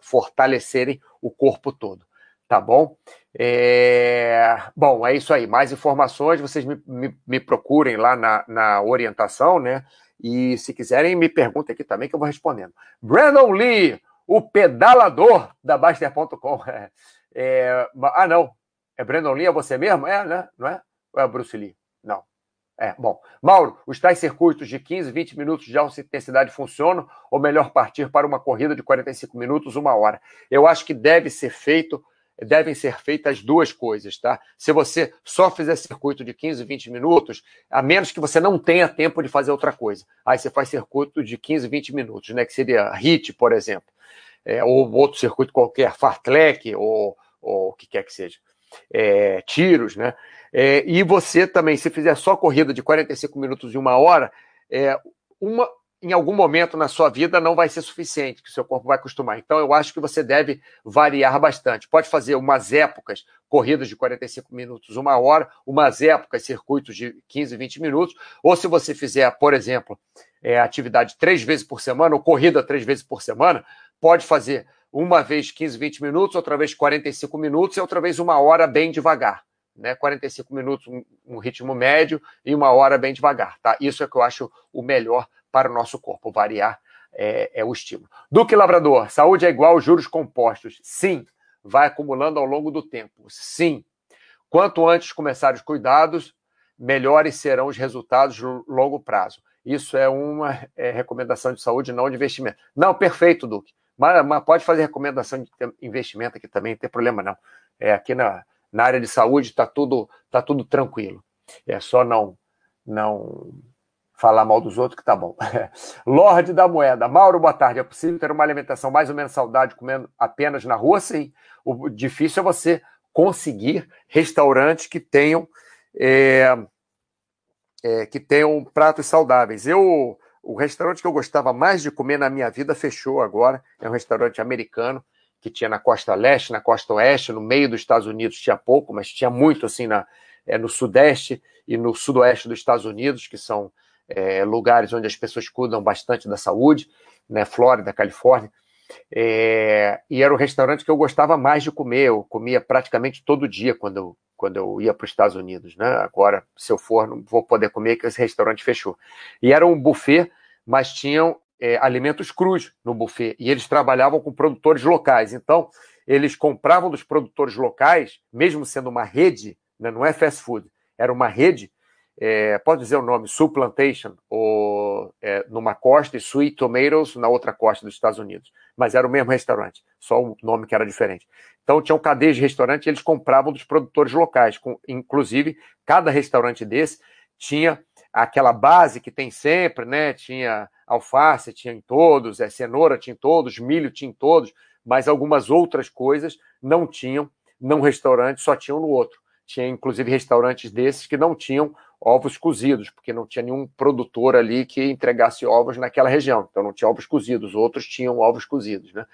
fortalecerem o corpo todo. Tá bom? É... Bom, é isso aí. Mais informações, vocês me, me, me, procurem lá na, na orientação, né? E se quiserem, me perguntem aqui também que eu vou respondendo. Brandon Lee, o pedalador da Baster.com. (laughs) É, é, ah, não. É Brandon Lee? É você mesmo? É, né? Não é? Ou é Bruce Lee? Não. É, bom. Mauro, os tais circuitos de 15, 20 minutos de alta intensidade funcionam ou melhor partir para uma corrida de 45 minutos, uma hora? Eu acho que deve ser feito devem ser feitas duas coisas, tá? Se você só fizer circuito de 15, 20 minutos, a menos que você não tenha tempo de fazer outra coisa. Aí você faz circuito de 15, 20 minutos, né? Que seria HIT, por exemplo. É, ou outro circuito qualquer, fartlek, ou, ou o que quer que seja. É, tiros, né? É, e você também, se fizer só corrida de 45 minutos e uma hora, é, uma, em algum momento na sua vida não vai ser suficiente, que o seu corpo vai acostumar. Então, eu acho que você deve variar bastante. Pode fazer umas épocas, corridas de 45 minutos, uma hora, umas épocas, circuitos de 15, 20 minutos, ou se você fizer, por exemplo, é, atividade três vezes por semana, ou corrida três vezes por semana, pode fazer uma vez 15, 20 minutos, outra vez 45 minutos e outra vez uma hora bem devagar. Né, 45 minutos, um ritmo médio, e uma hora bem devagar. Tá? Isso é que eu acho o melhor para o nosso corpo. Variar é, é o estímulo. Duque Labrador, saúde é igual juros compostos. Sim, vai acumulando ao longo do tempo. Sim. Quanto antes começar os cuidados, melhores serão os resultados no longo prazo. Isso é uma é, recomendação de saúde, não de investimento. Não, perfeito, Duque. Mas, mas, pode fazer recomendação de investimento aqui também, não tem problema não. É, aqui na, na área de saúde está tudo, tá tudo tranquilo. É só não, não falar mal dos outros que tá bom. (laughs) Lorde da Moeda. Mauro, boa tarde. É possível ter uma alimentação mais ou menos saudável comendo apenas na rua? Sim. O difícil é você conseguir restaurantes que tenham é, é, que tenham pratos saudáveis. Eu o restaurante que eu gostava mais de comer na minha vida fechou agora. É um restaurante americano que tinha na costa leste, na costa oeste, no meio dos Estados Unidos tinha pouco, mas tinha muito assim na, é, no sudeste e no sudoeste dos Estados Unidos, que são é, lugares onde as pessoas cuidam bastante da saúde, né? Flórida, Califórnia. É, e era o restaurante que eu gostava mais de comer. Eu comia praticamente todo dia quando eu, quando eu ia para os Estados Unidos. Né? Agora, se eu for, não vou poder comer, que esse restaurante fechou. E era um buffet, mas tinham é, alimentos crus no buffet. E eles trabalhavam com produtores locais. Então, eles compravam dos produtores locais, mesmo sendo uma rede, né? não é fast food, era uma rede é, pode dizer o nome, Supplantation, ou, é, numa costa e Sweet Tomatoes na outra costa dos Estados Unidos. Mas era o mesmo restaurante, só o nome que era diferente. Então tinham cadeias de restaurante e eles compravam dos produtores locais. Com, inclusive, cada restaurante desse tinha aquela base que tem sempre, né? Tinha alface, tinha em todos, é, cenoura tinha em todos, milho tinha em todos, mas algumas outras coisas não tinham num restaurante, só tinham no outro. Tinha inclusive restaurantes desses que não tinham ovos cozidos, porque não tinha nenhum produtor ali que entregasse ovos naquela região. Então não tinha ovos cozidos, outros tinham ovos cozidos, né?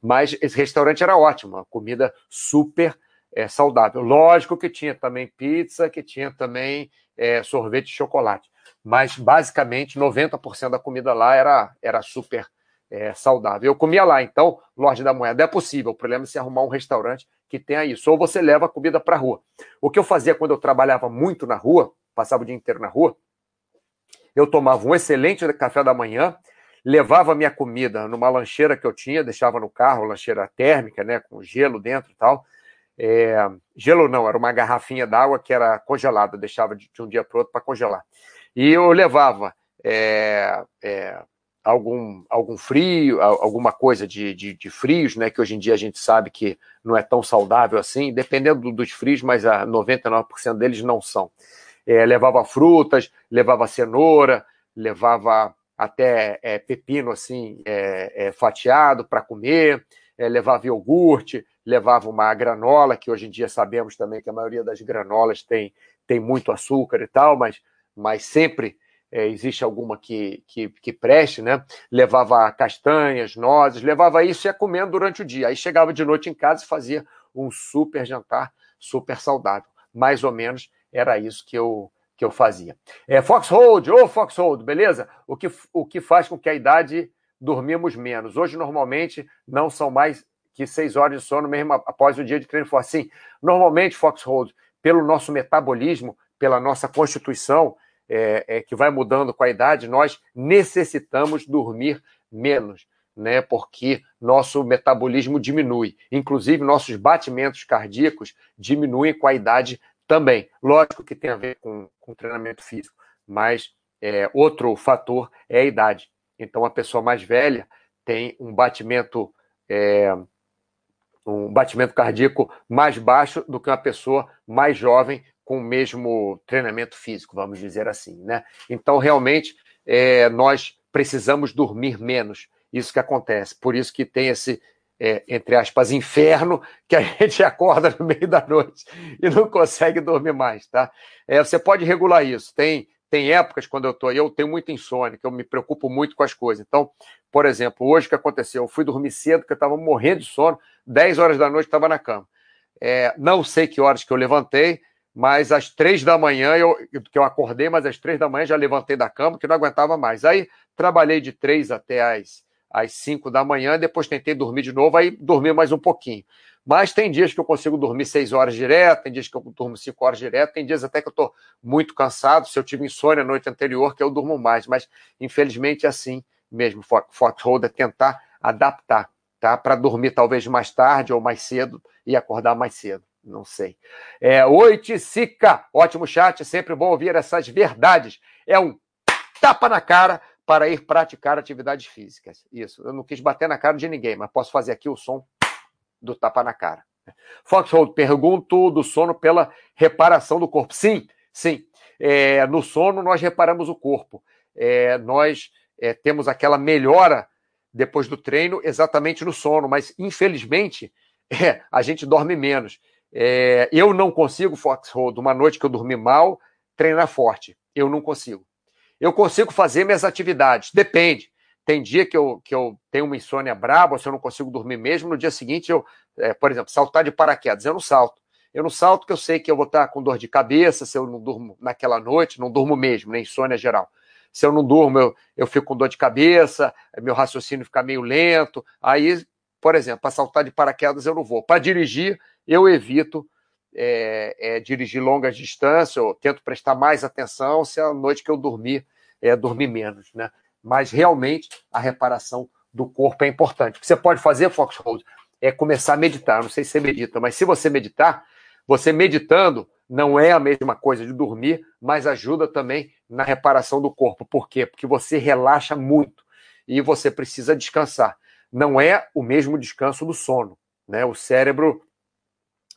Mas esse restaurante era ótimo, uma comida super é, saudável. Lógico que tinha também pizza, que tinha também é, sorvete de chocolate. Mas basicamente 90% da comida lá era, era super é, saudável. Eu comia lá, então, Lorde da Moeda, é possível. O problema é se arrumar um restaurante que tenha isso. Ou você leva a comida para a rua. O que eu fazia quando eu trabalhava muito na rua, passava o dia inteiro na rua, eu tomava um excelente café da manhã, levava minha comida numa lancheira que eu tinha, deixava no carro, lancheira térmica, né, com gelo dentro e tal. É, gelo não, era uma garrafinha d'água que era congelada, deixava de, de um dia para o outro para congelar. E eu levava é, é, algum, algum frio, alguma coisa de, de, de, frios, né? Que hoje em dia a gente sabe que não é tão saudável assim, dependendo dos frios, mas a 99% deles não são. É, levava frutas, levava cenoura, levava até é, pepino assim é, é fatiado para comer, é, levava iogurte, levava uma granola, que hoje em dia sabemos também que a maioria das granolas tem, tem muito açúcar e tal, mas, mas sempre é, existe alguma que, que, que, preste, né? Levava castanhas, nozes, levava isso e ia comendo durante o dia. Aí chegava de noite em casa e fazia um super jantar, super saudável. Mais ou menos era isso que eu, que eu fazia. É, Foxhold, ô oh, Foxhold, beleza? O que, o que faz com que a idade dormimos menos. Hoje, normalmente, não são mais que seis horas de sono mesmo após o dia de treino forte. Sim, normalmente, Foxhold, pelo nosso metabolismo, pela nossa constituição, é, é, que vai mudando com a idade, nós necessitamos dormir menos, né? Porque nosso metabolismo diminui. Inclusive, nossos batimentos cardíacos diminuem com a idade também. Lógico que tem a ver com, com treinamento físico, mas é, outro fator é a idade. Então, a pessoa mais velha tem um batimento. É, um batimento cardíaco mais baixo do que uma pessoa mais jovem com o mesmo treinamento físico, vamos dizer assim, né? Então, realmente, é, nós precisamos dormir menos. Isso que acontece. Por isso que tem esse, é, entre aspas, inferno, que a (laughs) gente acorda no meio da noite e não consegue dormir mais, tá? É, você pode regular isso. Tem, tem épocas quando eu tô, eu tenho muita insônia, que eu me preocupo muito com as coisas. Então, por exemplo, hoje que aconteceu? Eu fui dormir cedo, porque eu estava morrendo de sono, 10 horas da noite estava na cama. É, não sei que horas que eu levantei, mas às três da manhã, eu, que eu acordei, mas às três da manhã já levantei da cama, que não aguentava mais. Aí trabalhei de três até as, às cinco da manhã, depois tentei dormir de novo, aí dormi mais um pouquinho. Mas tem dias que eu consigo dormir seis horas direto, tem dias que eu durmo cinco horas direto, tem dias até que eu estou muito cansado. Se eu tive insônia na noite anterior, que eu durmo mais. Mas, infelizmente, é assim mesmo. Foxhold é tentar adaptar, tá? Para dormir talvez mais tarde ou mais cedo e acordar mais cedo. Não sei. É, Oi, Sica. Ótimo chat. Sempre bom ouvir essas verdades. É um tapa na cara para ir praticar atividades físicas. Isso. Eu não quis bater na cara de ninguém, mas posso fazer aqui o som do tapa na cara. Foxhold, pergunto do sono pela reparação do corpo. Sim, sim. É, no sono, nós reparamos o corpo. É, nós é, temos aquela melhora depois do treino exatamente no sono, mas infelizmente (laughs) é, a gente dorme menos. É, eu não consigo, Foxhold, uma noite que eu dormi mal, treinar forte. Eu não consigo. Eu consigo fazer minhas atividades, depende. Tem dia que eu, que eu tenho uma insônia braba, se eu não consigo dormir mesmo, no dia seguinte eu, é, por exemplo, saltar de paraquedas, eu não salto. Eu não salto porque eu sei que eu vou estar com dor de cabeça se eu não durmo naquela noite, não durmo mesmo, nem insônia geral. Se eu não durmo, eu, eu fico com dor de cabeça, meu raciocínio fica meio lento. Aí, por exemplo, para saltar de paraquedas eu não vou. Para dirigir, eu evito é, é, dirigir longas distâncias, eu tento prestar mais atenção se a noite que eu dormir é dormir menos, né? Mas realmente a reparação do corpo é importante. O que você pode fazer, Foxhold, é começar a meditar. Não sei se você medita, mas se você meditar, você meditando não é a mesma coisa de dormir, mas ajuda também na reparação do corpo. Por quê? Porque você relaxa muito e você precisa descansar. Não é o mesmo descanso do sono, né? O cérebro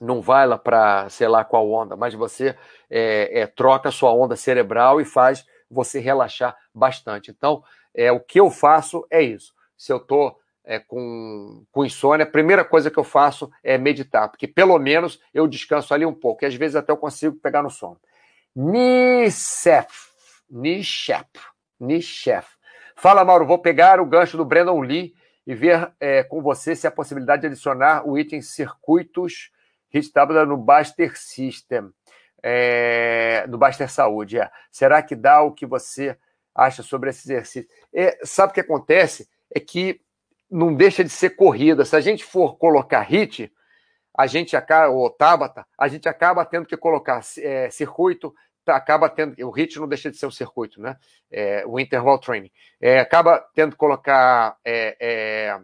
não vai lá para sei lá qual onda, mas você é, é, troca a sua onda cerebral e faz você relaxar bastante. Então, é, o que eu faço é isso. Se eu estou é, com, com insônia, a primeira coisa que eu faço é meditar, porque pelo menos eu descanso ali um pouco, e às vezes até eu consigo pegar no sono. Nishef, Nishef, Nishef. Fala, Mauro, vou pegar o gancho do Brandon Lee e ver é, com você se há possibilidade de adicionar o item circuitos HitW no Baster System, é, no Baster Saúde. É. Será que dá o que você acha sobre esse exercício? É, sabe o que acontece? É que não deixa de ser corrida. Se a gente for colocar HIT, a gente acaba, ou Tabata, a gente acaba tendo que colocar é, circuito, tá, acaba tendo. O HIT não deixa de ser um circuito, né? É, o interval training. É, acaba tendo que colocar. É, é,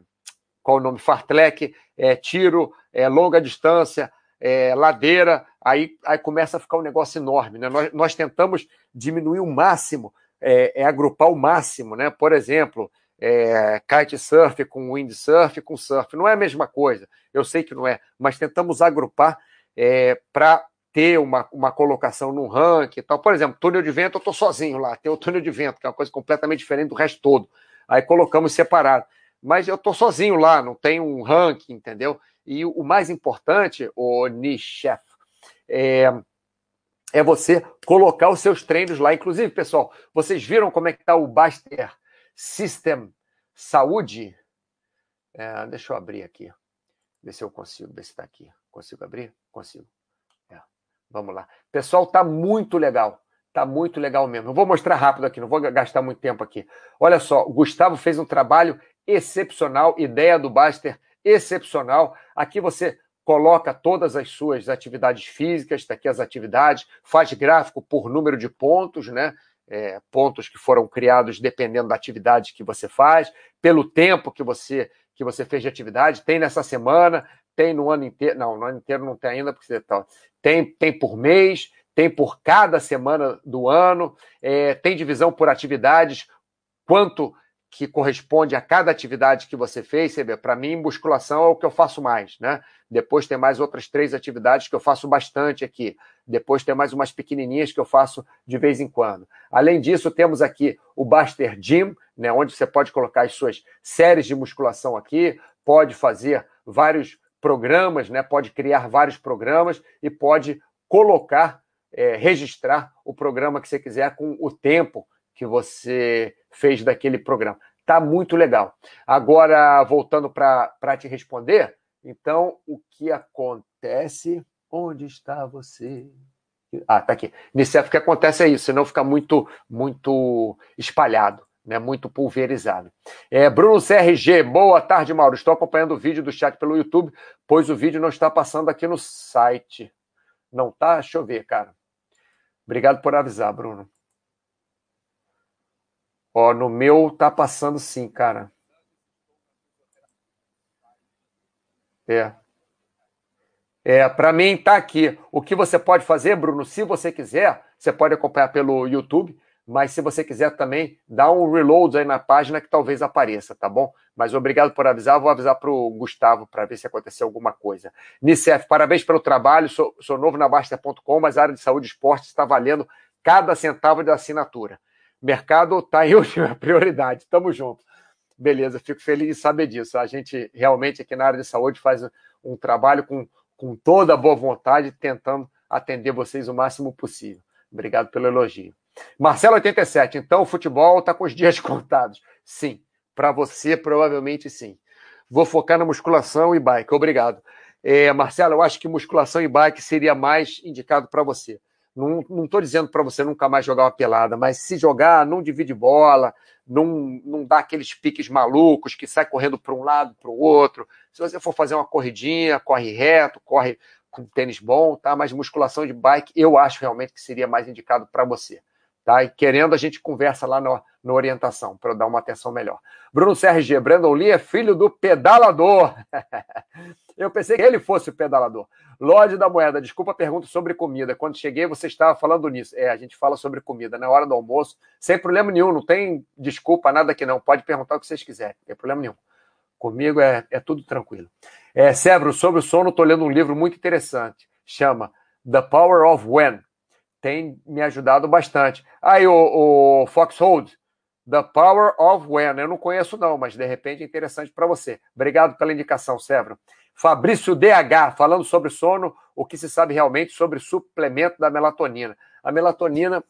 qual o nome? Fartlek, é, tiro, longa distância, é, ladeira, aí, aí começa a ficar um negócio enorme. Né? Nós, nós tentamos diminuir o máximo, é, é agrupar o máximo, né? Por exemplo, é, kitesurf com windsurf com surf. Não é a mesma coisa, eu sei que não é, mas tentamos agrupar é, para ter uma, uma colocação no ranking e tal. Por exemplo, túnel de vento, eu estou sozinho lá, tem o túnel de vento, que é uma coisa completamente diferente do resto todo. Aí colocamos separado. Mas eu estou sozinho lá, não tem um ranking, entendeu? E o mais importante, o Nishef, é, é você colocar os seus treinos lá. Inclusive, pessoal, vocês viram como é que está o Baster System Saúde? É, deixa eu abrir aqui. Ver se eu consigo, ver se está aqui. Consigo abrir? Consigo. É, vamos lá. Pessoal, tá muito legal. Tá muito legal mesmo. Eu vou mostrar rápido aqui, não vou gastar muito tempo aqui. Olha só, o Gustavo fez um trabalho excepcional, ideia do Baster excepcional. Aqui você coloca todas as suas atividades físicas, está aqui as atividades, faz gráfico por número de pontos, né? É, pontos que foram criados dependendo da atividade que você faz, pelo tempo que você que você fez de atividade, tem nessa semana, tem no ano inteiro, não, no ano inteiro não tem ainda, porque você tá, tem, tem por mês, tem por cada semana do ano, é, tem divisão por atividades, quanto que corresponde a cada atividade que você fez. Para mim, musculação é o que eu faço mais, né? Depois tem mais outras três atividades que eu faço bastante aqui. Depois tem mais umas pequenininhas que eu faço de vez em quando. Além disso, temos aqui o Baster Gym, né, onde você pode colocar as suas séries de musculação aqui, pode fazer vários programas, né, pode criar vários programas e pode colocar, é, registrar o programa que você quiser com o tempo que você fez daquele programa. Tá muito legal. Agora, voltando para te responder, então, o que acontece? Onde está você? Ah, tá aqui. Nicef, o que acontece é isso, senão fica muito, muito espalhado, né? muito pulverizado. É, Bruno CRG, boa tarde, Mauro. Estou acompanhando o vídeo do chat pelo YouTube, pois o vídeo não está passando aqui no site. Não tá? Deixa eu ver, cara. Obrigado por avisar, Bruno. Ó, no meu tá passando sim, cara. É. É, para mim tá aqui. O que você pode fazer, Bruno, se você quiser, você pode acompanhar pelo YouTube, mas se você quiser também, dá um reload aí na página que talvez apareça, tá bom? Mas obrigado por avisar, vou avisar para o Gustavo para ver se aconteceu alguma coisa. Nicef, parabéns pelo trabalho, sou, sou novo na Basta.com, mas a área de saúde e esporte está valendo cada centavo da assinatura mercado está em (laughs) última prioridade. Tamo junto. Beleza, fico feliz de saber disso. A gente realmente aqui na área de saúde faz um trabalho com, com toda a boa vontade, tentando atender vocês o máximo possível. Obrigado pelo elogio. Marcelo 87, então o futebol está com os dias (laughs) contados. Sim, para você provavelmente sim. Vou focar na musculação e bike. Obrigado. É, Marcelo, eu acho que musculação e bike seria mais indicado para você. Não estou dizendo para você nunca mais jogar uma pelada, mas se jogar, não divide bola, não, não dá aqueles piques malucos que sai correndo para um lado, para o outro. Se você for fazer uma corridinha, corre reto, corre com tênis bom, tá? Mas musculação de bike, eu acho realmente que seria mais indicado para você. Tá? E querendo, a gente conversa lá no, no orientação, para dar uma atenção melhor. Bruno CRG, Brandon Lee é filho do pedalador. (laughs) eu pensei que ele fosse o pedalador. Lorde da Moeda, desculpa a pergunta sobre comida. Quando cheguei, você estava falando nisso. É, a gente fala sobre comida na hora do almoço, sem problema nenhum, não tem desculpa, nada aqui não. Pode perguntar o que vocês quiserem, não tem problema nenhum. Comigo é, é tudo tranquilo. É, Severo, sobre o sono, estou lendo um livro muito interessante. Chama The Power of When tem me ajudado bastante. Aí o, o Foxhold, The Power of When. Eu não conheço, não, mas de repente é interessante para você. Obrigado pela indicação, Severo. Fabrício DH, falando sobre sono, o que se sabe realmente sobre suplemento da melatonina. A melatonina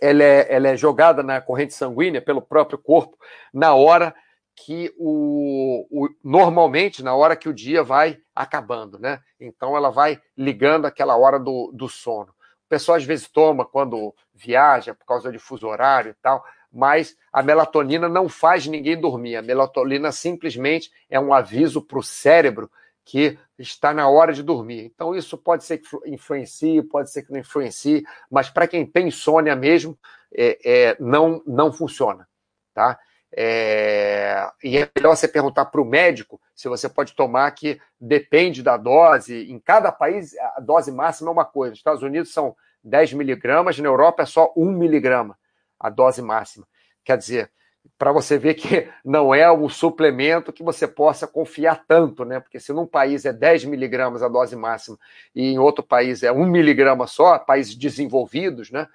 ela é, ela é jogada na corrente sanguínea pelo próprio corpo na hora que o, o, normalmente na hora que o dia vai acabando, né? Então ela vai ligando aquela hora do, do sono pessoal às vezes toma quando viaja por causa de fuso horário e tal, mas a melatonina não faz ninguém dormir. A melatonina simplesmente é um aviso para o cérebro que está na hora de dormir. Então, isso pode ser que influencie, pode ser que não influencie, mas para quem tem insônia mesmo, é, é, não, não funciona. Tá? É, e é melhor você perguntar para o médico se você pode tomar, que depende da dose. Em cada país, a dose máxima é uma coisa. Nos Estados Unidos são 10 miligramas, na Europa é só 1 miligrama a dose máxima. Quer dizer, para você ver que (laughs) não é um suplemento que você possa confiar tanto, né? Porque se num país é 10 miligramas a dose máxima e em outro país é 1 miligrama só, países desenvolvidos, né?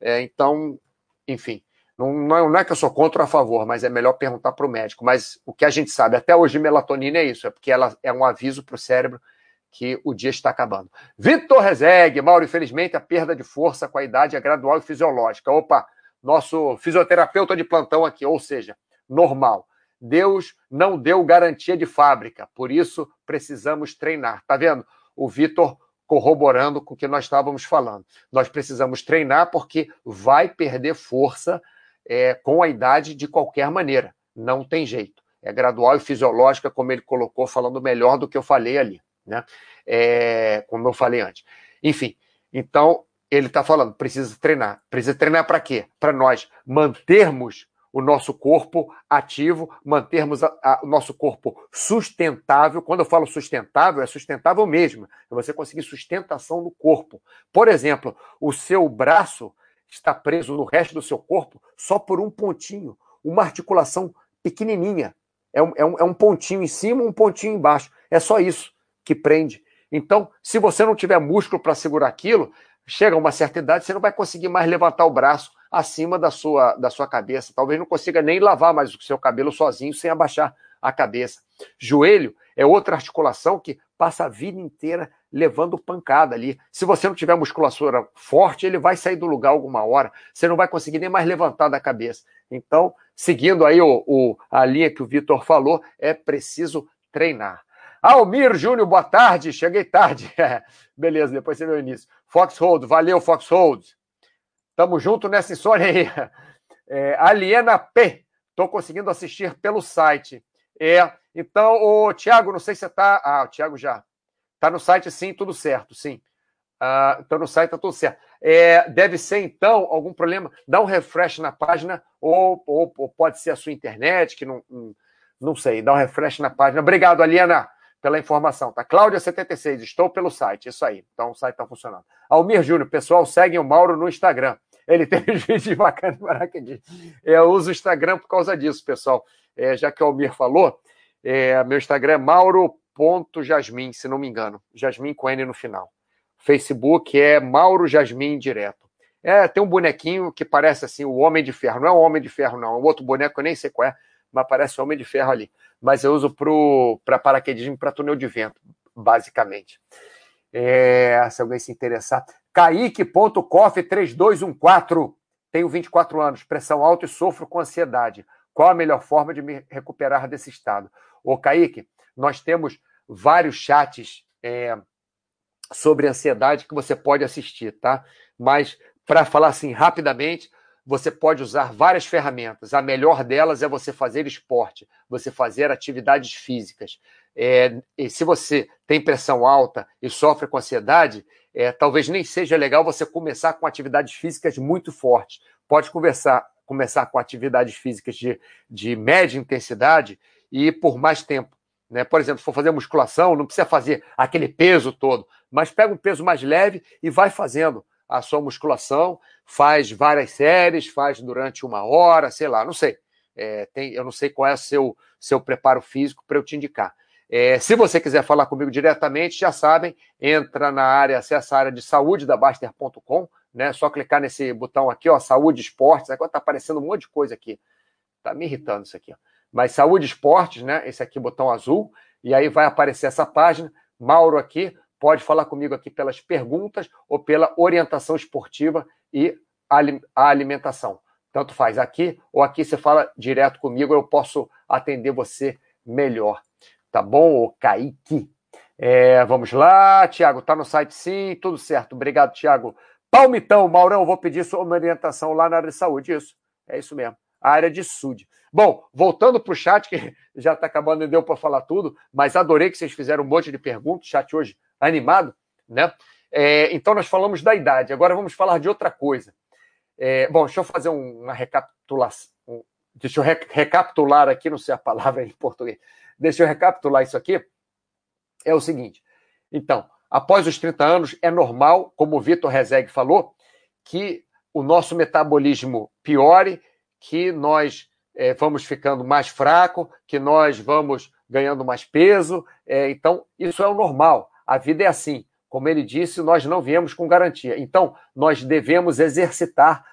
É, então, enfim, não, não, é que eu sou contra ou a favor, mas é melhor perguntar para o médico. Mas o que a gente sabe, até hoje, melatonina é isso, é porque ela é um aviso para o cérebro que o dia está acabando. Vitor Rezegue, Mauro, infelizmente a perda de força com a idade é gradual e fisiológica. Opa, nosso fisioterapeuta de plantão aqui, ou seja, normal. Deus não deu garantia de fábrica, por isso precisamos treinar. Tá vendo? O Vitor corroborando com o que nós estávamos falando. Nós precisamos treinar porque vai perder força é, com a idade de qualquer maneira. Não tem jeito. É gradual e fisiológica, como ele colocou, falando melhor do que eu falei ali, né? É, como eu falei antes. Enfim, então ele está falando, precisa treinar. Precisa treinar para quê? Para nós mantermos o nosso corpo ativo, mantermos a, a, o nosso corpo sustentável. Quando eu falo sustentável, é sustentável mesmo. É você conseguir sustentação do corpo. Por exemplo, o seu braço está preso no resto do seu corpo só por um pontinho, uma articulação pequenininha. É um, é um, é um pontinho em cima, um pontinho embaixo. É só isso que prende. Então, se você não tiver músculo para segurar aquilo, chega a uma certa idade, você não vai conseguir mais levantar o braço acima da sua, da sua cabeça. Talvez não consiga nem lavar mais o seu cabelo sozinho sem abaixar a cabeça. Joelho é outra articulação que passa a vida inteira levando pancada ali. Se você não tiver musculatura forte, ele vai sair do lugar alguma hora. Você não vai conseguir nem mais levantar da cabeça. Então, seguindo aí o, o a linha que o Vitor falou, é preciso treinar. Almir Júnior, boa tarde. Cheguei tarde. (laughs) Beleza, depois você vê o início. Foxhold, valeu, Foxhold. Tamo junto nessa insônia aí. (laughs) É, Aliena P. Estou conseguindo assistir pelo site. É, então, o Tiago, não sei se você está. Ah, o Tiago já. Está no site, sim, tudo certo, sim. Ah, então, no site está tudo certo. É, deve ser, então, algum problema. Dá um refresh na página, ou, ou, ou pode ser a sua internet, que não, não sei. Dá um refresh na página. Obrigado, Aliena, pela informação. Tá? Cláudia76, estou pelo site. Isso aí. Então, o site está funcionando. Almir Júnior, pessoal, seguem o Mauro no Instagram. Ele tem (laughs) os vídeos bacanas de Eu uso o Instagram por causa disso, pessoal. É, já que o Almir falou, é, meu Instagram é mauro.jasmin, se não me engano. Jasmin com N no final. Facebook é Mauro Jasmin direto. É, tem um bonequinho que parece assim, o Homem de Ferro. Não é o Homem de Ferro, não. É um outro boneco, eu nem sei qual é, mas parece o Homem de Ferro ali. Mas eu uso para paraquedismo para túnel de vento, basicamente. É, se alguém se interessar. Kaique.coff3214. Tenho 24 anos, pressão alta e sofro com ansiedade. Qual a melhor forma de me recuperar desse estado? Ô, Kaique, nós temos vários chats é, sobre ansiedade que você pode assistir, tá? Mas para falar assim rapidamente, você pode usar várias ferramentas. A melhor delas é você fazer esporte, você fazer atividades físicas. É, se você tem pressão alta e sofre com ansiedade, é, talvez nem seja legal você começar com atividades físicas muito fortes. Pode conversar, começar com atividades físicas de, de média intensidade e por mais tempo. Né? Por exemplo, se for fazer musculação, não precisa fazer aquele peso todo, mas pega um peso mais leve e vai fazendo a sua musculação, faz várias séries, faz durante uma hora, sei lá, não sei. É, tem, eu não sei qual é o seu, seu preparo físico para eu te indicar. É, se você quiser falar comigo diretamente, já sabem, entra na área, acessa a área de saúde da Baster.com, né? Só clicar nesse botão aqui, ó, saúde esportes. Agora tá aparecendo um monte de coisa aqui. Tá me irritando isso aqui, ó. Mas saúde esportes, né? Esse aqui, botão azul, e aí vai aparecer essa página. Mauro aqui, pode falar comigo aqui pelas perguntas ou pela orientação esportiva e a alimentação. Tanto faz aqui ou aqui você fala direto comigo, eu posso atender você melhor. Tá bom, ô Kaique? É, vamos lá, Tiago, tá no site sim, tudo certo. Obrigado, Tiago. Palmitão, Maurão, vou pedir sua orientação lá na área de saúde. Isso, é isso mesmo. A área de SUD. Bom, voltando para o chat, que (laughs) já está acabando, não deu para falar tudo, mas adorei que vocês fizeram um monte de perguntas. Chat hoje animado, né? É, então nós falamos da idade, agora vamos falar de outra coisa. É, bom, deixa eu fazer uma recapitulação. Deixa eu recapitular aqui, não sei a palavra em português. Deixa eu recapitular isso aqui. É o seguinte. Então, após os 30 anos, é normal, como o Vitor Rezeg falou, que o nosso metabolismo piore, que nós é, vamos ficando mais fraco, que nós vamos ganhando mais peso. É, então, isso é o normal. A vida é assim. Como ele disse, nós não viemos com garantia. Então, nós devemos exercitar,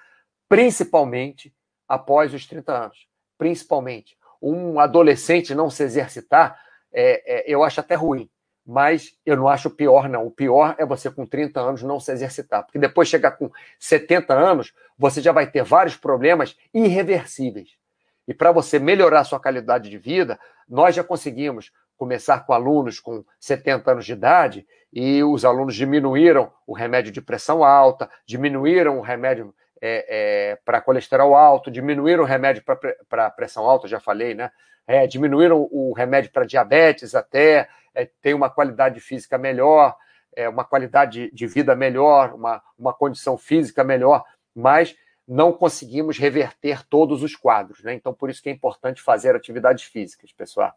principalmente após os 30 anos. Principalmente. Um adolescente não se exercitar, é, é, eu acho até ruim. Mas eu não acho pior, não. O pior é você, com 30 anos, não se exercitar. Porque depois chegar com 70 anos, você já vai ter vários problemas irreversíveis. E para você melhorar sua qualidade de vida, nós já conseguimos começar com alunos com 70 anos de idade e os alunos diminuíram o remédio de pressão alta, diminuíram o remédio é, é, para colesterol alto, diminuíram o remédio para pressão alta, já falei, né? É, diminuíram o remédio para diabetes até, é, tem uma qualidade física melhor, é, uma qualidade de vida melhor, uma, uma condição física melhor, mas não conseguimos reverter todos os quadros, né? Então, por isso que é importante fazer atividades físicas, pessoal.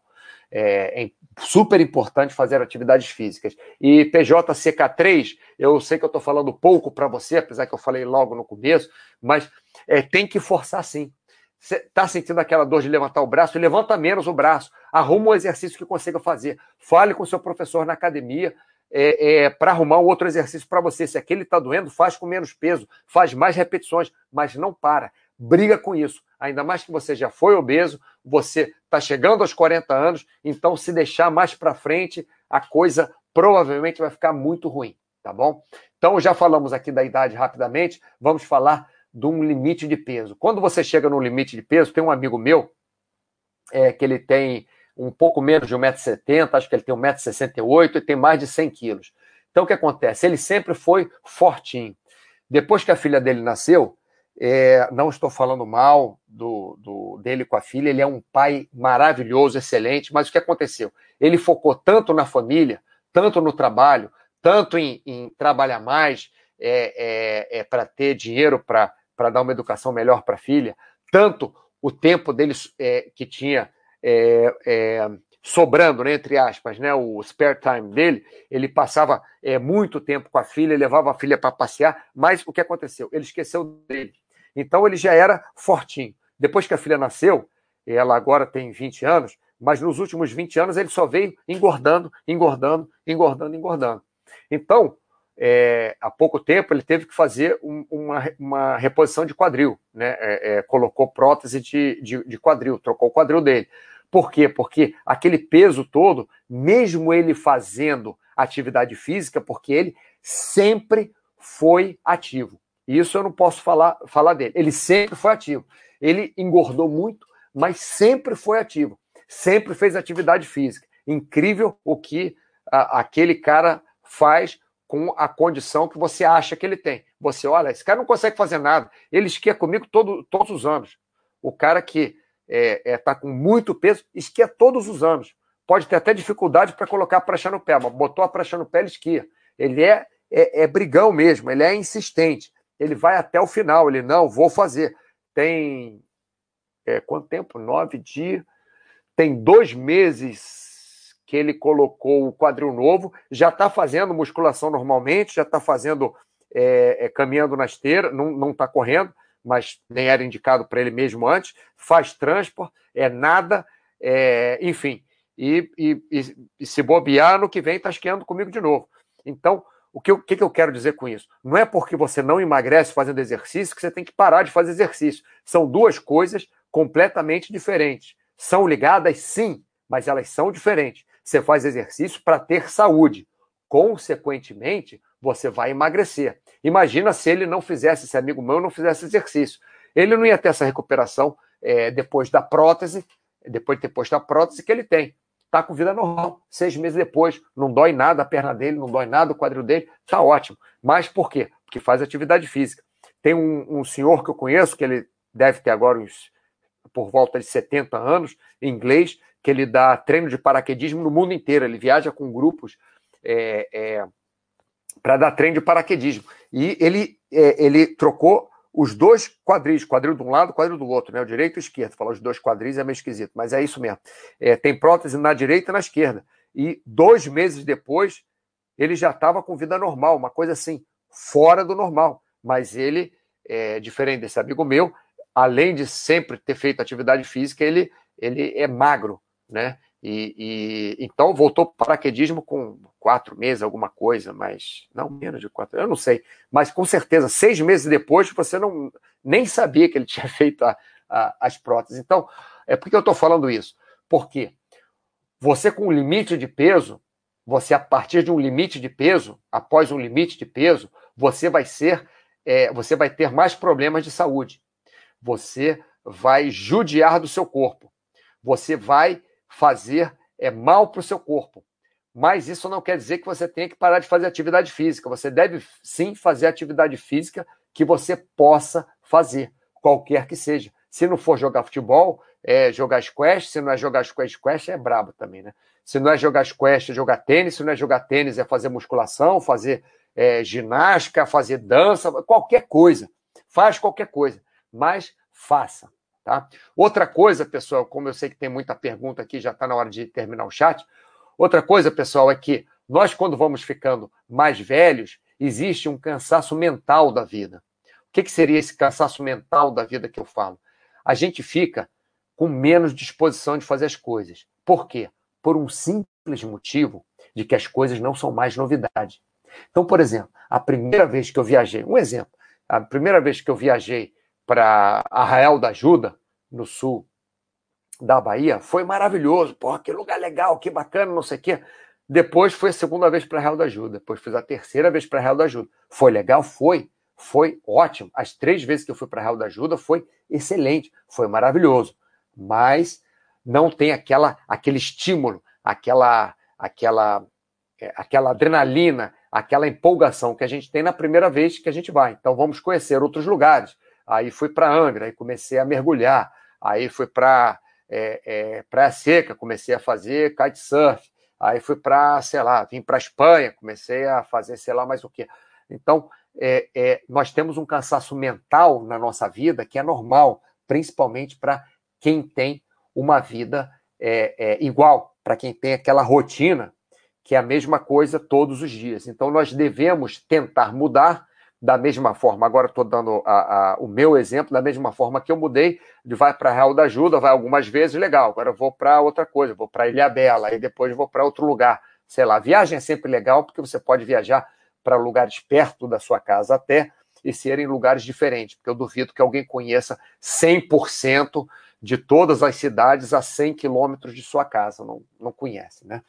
É, é super importante fazer atividades físicas. E PJCK3, eu sei que eu estou falando pouco para você, apesar que eu falei logo no começo, mas é, tem que forçar sim. Você está sentindo aquela dor de levantar o braço? Levanta menos o braço. Arruma um exercício que consiga fazer. Fale com seu professor na academia é, é, para arrumar um outro exercício para você. Se aquele está doendo, faz com menos peso, faz mais repetições, mas não para. Briga com isso. Ainda mais que você já foi obeso, você está chegando aos 40 anos, então se deixar mais para frente, a coisa provavelmente vai ficar muito ruim, tá bom? Então já falamos aqui da idade rapidamente, vamos falar de um limite de peso. Quando você chega no limite de peso, tem um amigo meu é, que ele tem um pouco menos de 1,70m, acho que ele tem 1,68m e tem mais de 100 quilos. Então, o que acontece? Ele sempre foi fortinho. Depois que a filha dele nasceu, é, não estou falando mal do, do, dele com a filha, ele é um pai maravilhoso, excelente, mas o que aconteceu? Ele focou tanto na família, tanto no trabalho, tanto em, em trabalhar mais é, é, é para ter dinheiro para dar uma educação melhor para a filha, tanto o tempo dele é, que tinha é, é, sobrando, né, entre aspas, né, o spare time dele, ele passava é, muito tempo com a filha, levava a filha para passear, mas o que aconteceu? Ele esqueceu dele. Então ele já era fortinho. Depois que a filha nasceu, ela agora tem 20 anos, mas nos últimos 20 anos ele só veio engordando, engordando, engordando, engordando. Então, é, há pouco tempo ele teve que fazer um, uma, uma, reposição de quadril, né? É, é, colocou prótese de, de, de, quadril, trocou o quadril dele. Por quê? Porque aquele peso todo, mesmo ele fazendo atividade física, porque ele sempre foi ativo. Isso eu não posso falar, falar dele. Ele sempre foi ativo. Ele engordou muito, mas sempre foi ativo. Sempre fez atividade física. Incrível o que a, aquele cara faz com a condição que você acha que ele tem. Você olha, esse cara não consegue fazer nada. Ele esquia comigo todo, todos os anos. O cara que está é, é, tá com muito peso esquia todos os anos. Pode ter até dificuldade para colocar a prancha no pé, mas botou a prancha no pé, ele esquia. Ele é, é, é brigão mesmo, ele é insistente. Ele vai até o final, ele não, vou fazer. Tem é, quanto tempo? Nove dias. Tem dois meses que ele colocou o quadril novo, já está fazendo musculação normalmente, já está fazendo, é, é, caminhando na esteira, não está correndo, mas nem era indicado para ele mesmo antes, faz transport, é nada, é, enfim, e, e, e, e, se bobear, no que vem está esquiando comigo de novo. Então, o que, eu, que, que eu quero dizer com isso? Não é porque você não emagrece fazendo exercício que você tem que parar de fazer exercício. São duas coisas completamente diferentes. São ligadas, sim, mas elas são diferentes. Você faz exercício para ter saúde. Consequentemente, você vai emagrecer. Imagina se ele não fizesse, esse amigo meu não fizesse exercício. Ele não ia ter essa recuperação é, depois da prótese, depois de ter posto a prótese que ele tem. Está com vida normal. Seis meses depois, não dói nada a perna dele, não dói nada o quadril dele, está ótimo. Mas por quê? Porque faz atividade física. Tem um, um senhor que eu conheço, que ele deve ter agora uns por volta de 70 anos, inglês, que ele dá treino de paraquedismo no mundo inteiro. Ele viaja com grupos é, é, para dar treino de paraquedismo. E ele, é, ele trocou os dois quadris, quadril de um lado, quadril do outro, né? O direito e o esquerdo. Falar os dois quadris é meio esquisito, mas é isso mesmo. É, tem prótese na direita e na esquerda. E dois meses depois, ele já estava com vida normal, uma coisa assim, fora do normal. Mas ele, é, diferente desse amigo meu, além de sempre ter feito atividade física, ele, ele é magro né? E, e, então voltou para o paraquedismo com quatro meses, alguma coisa, mas não menos de quatro, eu não sei, mas com certeza seis meses depois você não nem sabia que ele tinha (laughs) feito a, a, as próteses. Então, é por que eu estou falando isso? Porque você com um limite de peso, você a partir de um limite de peso, após um limite de peso, você vai ser, é, você vai ter mais problemas de saúde. Você vai judiar do seu corpo. Você vai fazer é mal para o seu corpo. Mas isso não quer dizer que você tenha que parar de fazer atividade física. Você deve sim fazer atividade física que você possa fazer, qualquer que seja. Se não for jogar futebol, é jogar squash. Se não é jogar squash, squash é brabo também, né? Se não é jogar squash, é jogar tênis. Se não é jogar tênis, é fazer musculação, fazer é, ginástica, fazer dança, qualquer coisa. Faz qualquer coisa, mas faça. Tá? Outra coisa, pessoal, como eu sei que tem muita pergunta aqui, já está na hora de terminar o chat. Outra coisa, pessoal, é que nós, quando vamos ficando mais velhos, existe um cansaço mental da vida. O que, que seria esse cansaço mental da vida que eu falo? A gente fica com menos disposição de fazer as coisas. Por quê? Por um simples motivo de que as coisas não são mais novidade. Então, por exemplo, a primeira vez que eu viajei, um exemplo, a primeira vez que eu viajei para Arraial da Ajuda, no sul da Bahia, foi maravilhoso. Porra, que lugar legal, que bacana, não sei o quê. Depois foi a segunda vez para Real da Ajuda. Depois fiz a terceira vez para Real da Ajuda. Foi legal? Foi. Foi ótimo. As três vezes que eu fui para Real da Ajuda foi excelente. Foi maravilhoso. Mas não tem aquela, aquele estímulo, aquela, aquela, é, aquela adrenalina, aquela empolgação que a gente tem na primeira vez que a gente vai. Então vamos conhecer outros lugares Aí fui para Angra, aí comecei a mergulhar. Aí fui para é, é, Praia Seca, comecei a fazer kitesurf. Aí fui para, sei lá, vim para Espanha, comecei a fazer sei lá mais o quê. Então, é, é, nós temos um cansaço mental na nossa vida que é normal, principalmente para quem tem uma vida é, é, igual, para quem tem aquela rotina que é a mesma coisa todos os dias. Então, nós devemos tentar mudar da mesma forma. Agora estou dando a, a, o meu exemplo, da mesma forma que eu mudei, de vai para Real da Ajuda, vai algumas vezes, legal. Agora eu vou para outra coisa, vou para Ilha Bela, aí depois vou para outro lugar. Sei lá, viagem é sempre legal, porque você pode viajar para lugares perto da sua casa até e ser em lugares diferentes, porque eu duvido que alguém conheça 100% de todas as cidades a 100 quilômetros de sua casa, não, não conhece, né?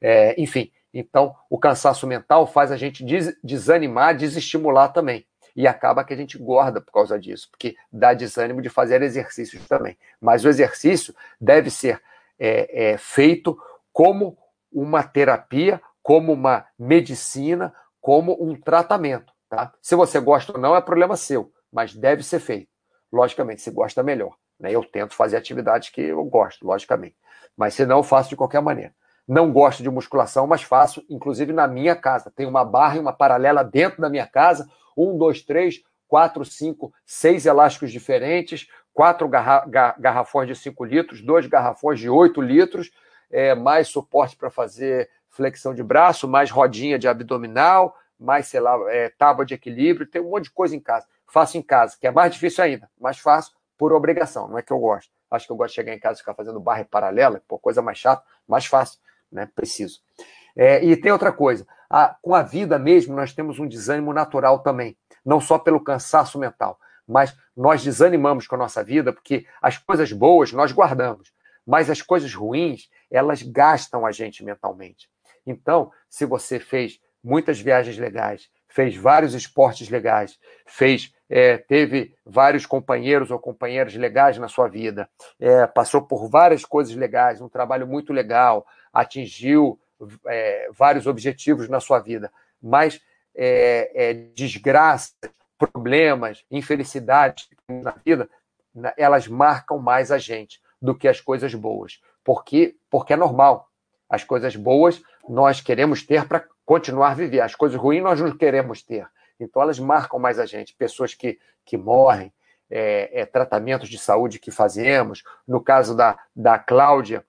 É, enfim, então, o cansaço mental faz a gente des desanimar, desestimular também. E acaba que a gente gorda por causa disso, porque dá desânimo de fazer exercícios também. Mas o exercício deve ser é, é, feito como uma terapia, como uma medicina, como um tratamento. Tá? Se você gosta ou não, é problema seu, mas deve ser feito. Logicamente, se gosta, melhor. Né? Eu tento fazer atividades que eu gosto, logicamente. Mas se não, eu faço de qualquer maneira. Não gosto de musculação, mas faço, inclusive na minha casa. Tem uma barra e uma paralela dentro da minha casa. Um, dois, três, quatro, cinco, seis elásticos diferentes, quatro garra garrafões de 5 litros, dois garrafões de 8 litros, é, mais suporte para fazer flexão de braço, mais rodinha de abdominal, mais, sei lá, é, tábua de equilíbrio, tem um monte de coisa em casa. Faço em casa, que é mais difícil ainda, mas faço por obrigação, não é que eu gosto. Acho que eu gosto de chegar em casa e ficar fazendo barra paralela, pô, coisa mais chata, mais fácil, né? Preciso. É, e tem outra coisa, a, com a vida mesmo, nós temos um desânimo natural também, não só pelo cansaço mental, mas nós desanimamos com a nossa vida porque as coisas boas nós guardamos, mas as coisas ruins, elas gastam a gente mentalmente. Então, se você fez muitas viagens legais, fez vários esportes legais, fez é, teve vários companheiros ou companheiras legais na sua vida, é, passou por várias coisas legais, um trabalho muito legal, atingiu é, vários objetivos na sua vida, mas é, é, desgraças, problemas, infelicidades na vida, elas marcam mais a gente do que as coisas boas, porque porque é normal. As coisas boas nós queremos ter para continuar a viver, as coisas ruins nós não queremos ter. Então elas marcam mais a gente. Pessoas que, que morrem, é, é, tratamentos de saúde que fazemos. No caso da, da Cláudia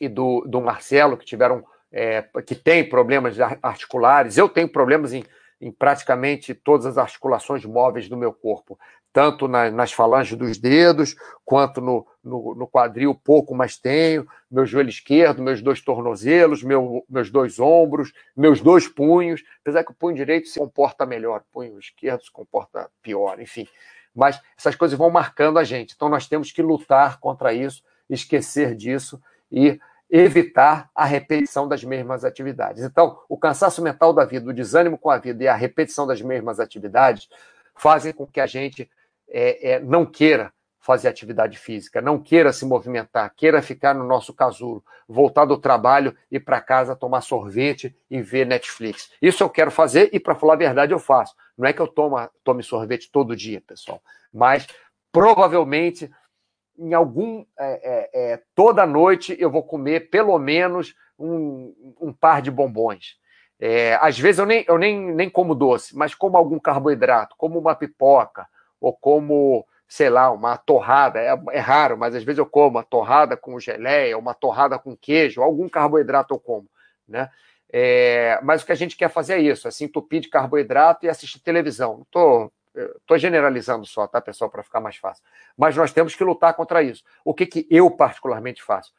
e do, do Marcelo, que tiveram é, que tem problemas articulares. Eu tenho problemas em, em praticamente todas as articulações móveis do meu corpo, tanto na, nas falanges dos dedos, quanto no, no, no, quadril, pouco, mas tenho, meu joelho esquerdo, meus dois tornozelos, meu, meus dois ombros, meus dois punhos, apesar que o punho direito se comporta melhor, o punho esquerdo se comporta pior, enfim. Mas essas coisas vão marcando a gente, então nós temos que lutar contra isso, esquecer disso e evitar a repetição das mesmas atividades. Então, o cansaço mental da vida, o desânimo com a vida e a repetição das mesmas atividades fazem com que a gente é, é, não queira fazer atividade física, não queira se movimentar, queira ficar no nosso casulo, voltar do trabalho e para casa tomar sorvete e ver Netflix. Isso eu quero fazer e, para falar a verdade, eu faço. Não é que eu tomo, tome sorvete todo dia, pessoal, mas provavelmente em algum. É, é, é, toda noite eu vou comer pelo menos um, um par de bombons. É, às vezes eu, nem, eu nem, nem como doce, mas como algum carboidrato, como uma pipoca, ou como, sei lá, uma torrada. É, é raro, mas às vezes eu como uma torrada com geleia, uma torrada com queijo, algum carboidrato eu como. Né? É, mas o que a gente quer fazer é isso, assim, entupir de carboidrato e assistir televisão. Não estou Estou generalizando só, tá, pessoal, para ficar mais fácil. Mas nós temos que lutar contra isso. O que, que eu particularmente faço?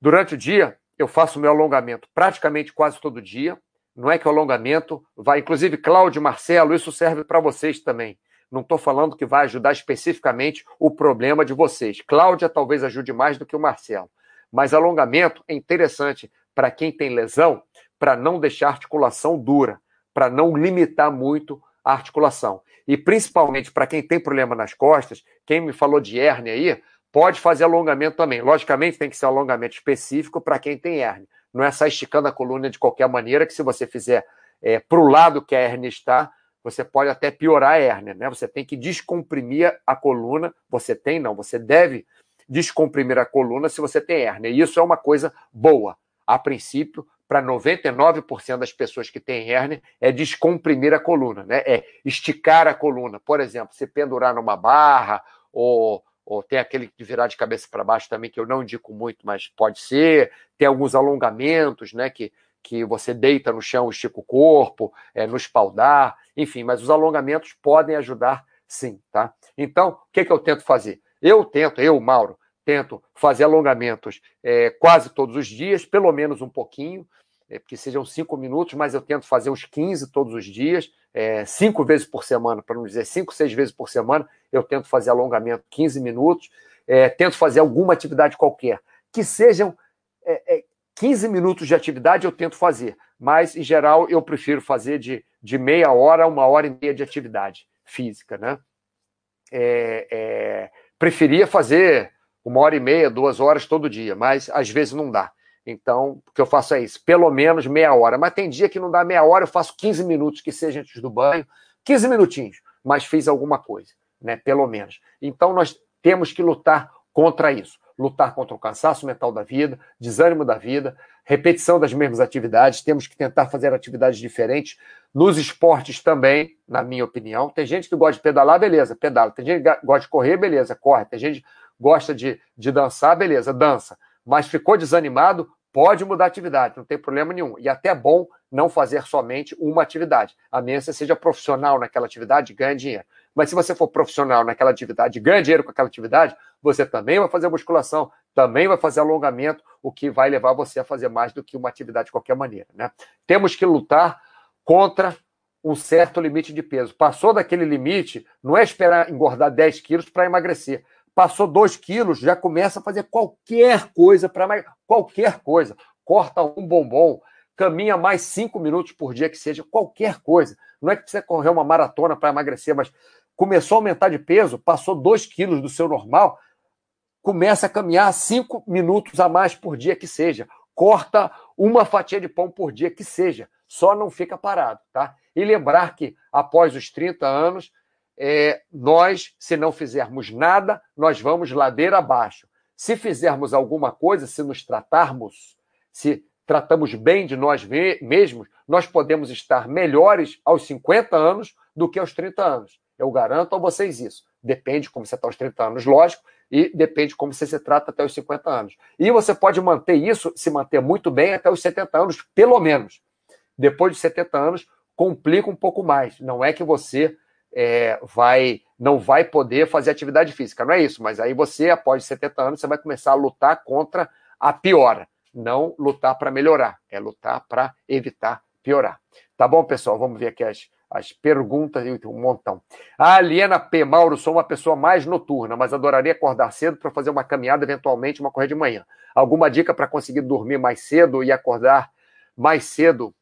Durante o dia, eu faço meu alongamento praticamente quase todo dia. Não é que o alongamento vai, inclusive, Cláudio Marcelo, isso serve para vocês também. Não estou falando que vai ajudar especificamente o problema de vocês. Cláudia talvez ajude mais do que o Marcelo. Mas alongamento é interessante para quem tem lesão, para não deixar a articulação dura, para não limitar muito a articulação. E principalmente para quem tem problema nas costas, quem me falou de hérnia aí, pode fazer alongamento também. Logicamente, tem que ser um alongamento específico para quem tem hérnia. Não é só esticando a coluna de qualquer maneira, que se você fizer é, para o lado que a hérnia está, você pode até piorar a hérnia, né? Você tem que descomprimir a coluna. Você tem, não, você deve descomprimir a coluna se você tem hérnia. E isso é uma coisa boa. A princípio, para 99% das pessoas que têm hérnia é descomprimir a coluna, né? É esticar a coluna. Por exemplo, se pendurar numa barra ou, ou tem aquele de virar de cabeça para baixo também que eu não indico muito, mas pode ser. Tem alguns alongamentos, né? Que, que você deita no chão, estica o corpo, é, no espaldar, enfim. Mas os alongamentos podem ajudar, sim, tá? Então, o que, que eu tento fazer? Eu tento, eu, Mauro, tento fazer alongamentos é, quase todos os dias, pelo menos um pouquinho, é, que sejam cinco minutos, mas eu tento fazer uns 15 todos os dias, é, cinco vezes por semana, para não dizer cinco, seis vezes por semana, eu tento fazer alongamento 15 minutos, é, tento fazer alguma atividade qualquer, que sejam é, 15 é, minutos de atividade eu tento fazer, mas em geral eu prefiro fazer de, de meia hora a uma hora e meia de atividade física, né? É, preferia fazer uma hora e meia, duas horas todo dia, mas às vezes não dá. Então, o que eu faço é isso, pelo menos meia hora. Mas tem dia que não dá meia hora, eu faço 15 minutos, que seja antes do banho, 15 minutinhos, mas fiz alguma coisa, né? Pelo menos. Então, nós temos que lutar contra isso. Lutar contra o cansaço mental da vida, desânimo da vida, repetição das mesmas atividades. Temos que tentar fazer atividades diferentes. Nos esportes também, na minha opinião. Tem gente que gosta de pedalar, beleza, pedala. Tem gente que gosta de correr, beleza, corre. Tem gente que gosta de, de dançar, beleza, dança. Mas ficou desanimado, pode mudar a atividade, não tem problema nenhum. E até é bom não fazer somente uma atividade, a menos que seja profissional naquela atividade e ganhe dinheiro. Mas se você for profissional naquela atividade ganha dinheiro com aquela atividade, você também vai fazer musculação, também vai fazer alongamento, o que vai levar você a fazer mais do que uma atividade de qualquer maneira. Né? Temos que lutar contra um certo limite de peso. Passou daquele limite, não é esperar engordar 10 quilos para emagrecer. Passou 2 quilos, já começa a fazer qualquer coisa para emagrecer. Qualquer coisa. Corta um bombom, caminha mais 5 minutos por dia que seja, qualquer coisa. Não é que você correr uma maratona para emagrecer, mas começou a aumentar de peso, passou 2 quilos do seu normal, começa a caminhar 5 minutos a mais por dia que seja. Corta uma fatia de pão por dia que seja. Só não fica parado, tá? E lembrar que após os 30 anos, é, nós, se não fizermos nada, nós vamos ladeira abaixo. Se fizermos alguma coisa, se nos tratarmos, se tratamos bem de nós mesmos, nós podemos estar melhores aos 50 anos do que aos 30 anos. Eu garanto a vocês isso. Depende como você está aos 30 anos, lógico, e depende como você se trata até os 50 anos. E você pode manter isso, se manter muito bem até os 70 anos, pelo menos. Depois de 70 anos, complica um pouco mais. Não é que você é, vai não vai poder fazer atividade física, não é isso, mas aí você, após 70 anos, você vai começar a lutar contra a piora, não lutar para melhorar, é lutar para evitar piorar. Tá bom, pessoal? Vamos ver aqui as, as perguntas, um montão. A Aliena P. Mauro, sou uma pessoa mais noturna, mas adoraria acordar cedo para fazer uma caminhada, eventualmente uma corrida de manhã. Alguma dica para conseguir dormir mais cedo e acordar mais cedo?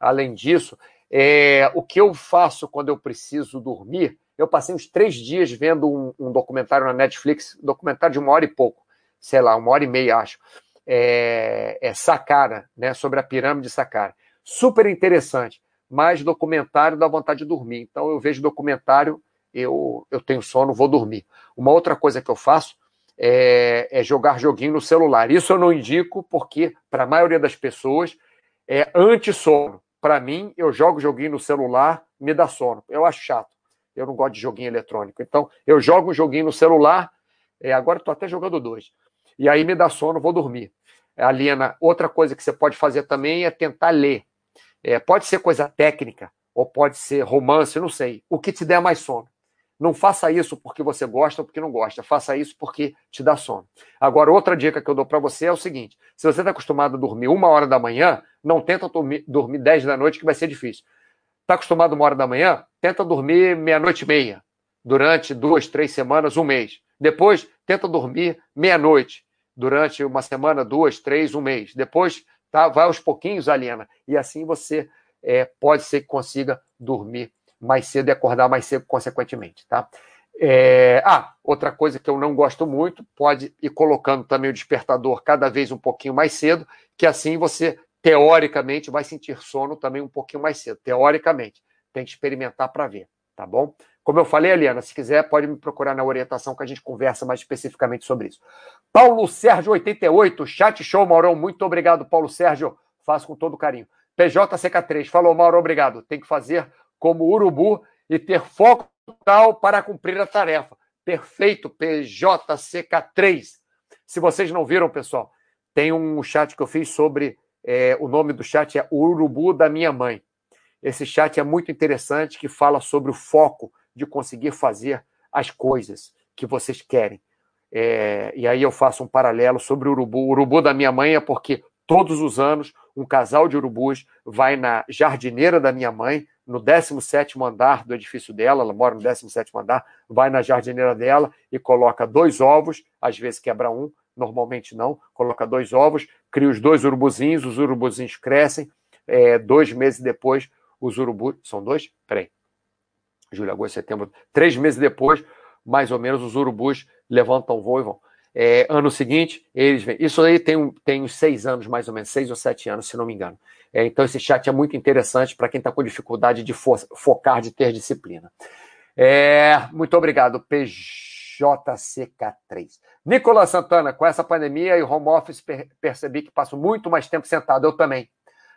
Além disso, é, o que eu faço quando eu preciso dormir? Eu passei uns três dias vendo um, um documentário na Netflix, um documentário de uma hora e pouco, sei lá, uma hora e meia, acho. É, é né, sobre a pirâmide de Saqqara. Super interessante mas documentário dá vontade de dormir. Então eu vejo documentário, eu, eu tenho sono, vou dormir. Uma outra coisa que eu faço é, é jogar joguinho no celular. Isso eu não indico porque, para a maioria das pessoas, é anti-sono. Para mim, eu jogo joguinho no celular, me dá sono. Eu acho chato. Eu não gosto de joguinho eletrônico. Então, eu jogo um joguinho no celular, é, agora estou até jogando dois. E aí me dá sono, vou dormir. Aliena, outra coisa que você pode fazer também é tentar ler. É, pode ser coisa técnica, ou pode ser romance, não sei. O que te der mais sono. Não faça isso porque você gosta ou porque não gosta. Faça isso porque te dá sono. Agora, outra dica que eu dou para você é o seguinte: se você está acostumado a dormir uma hora da manhã, não tenta dormir, dormir 10 da noite, que vai ser difícil. Está acostumado uma hora da manhã? Tenta dormir meia-noite e meia. Durante duas, três semanas, um mês. Depois, tenta dormir meia-noite. Durante uma semana, duas, três, um mês. Depois, tá? Vai aos pouquinhos, Aliena, e assim você é, pode ser que consiga dormir mais cedo e acordar mais cedo, consequentemente, tá? É... Ah, outra coisa que eu não gosto muito, pode ir colocando também o despertador cada vez um pouquinho mais cedo, que assim você, teoricamente, vai sentir sono também um pouquinho mais cedo. Teoricamente. Tem que experimentar para ver, tá bom? Como eu falei, Eliana, se quiser, pode me procurar na orientação que a gente conversa mais especificamente sobre isso. Paulo Sérgio 88, chat show, Maurão. Muito obrigado, Paulo Sérgio. Faço com todo carinho. PJCK3, falou, Mauro, obrigado. Tem que fazer como urubu e ter foco total para cumprir a tarefa. Perfeito, PJCK3. Se vocês não viram, pessoal, tem um chat que eu fiz sobre. É, o nome do chat é Urubu da Minha Mãe. Esse chat é muito interessante, que fala sobre o foco de conseguir fazer as coisas que vocês querem. É, e aí eu faço um paralelo sobre o urubu. O urubu da minha mãe é porque todos os anos um casal de urubus vai na jardineira da minha mãe, no 17 andar do edifício dela, ela mora no 17 andar, vai na jardineira dela e coloca dois ovos, às vezes quebra um, normalmente não, coloca dois ovos, cria os dois urubuzinhos, os urubuzinhos crescem, é, dois meses depois, os urubus. São dois? Peraí julho, agosto, setembro, três meses depois, mais ou menos, os urubus levantam voo e vão. É, ano seguinte, eles vêm. Isso aí tem, tem uns seis anos, mais ou menos, seis ou sete anos, se não me engano. É, então, esse chat é muito interessante para quem está com dificuldade de fo focar, de ter disciplina. É, muito obrigado, PJCK3. Nicolas Santana, com essa pandemia e home office, per percebi que passo muito mais tempo sentado. Eu também.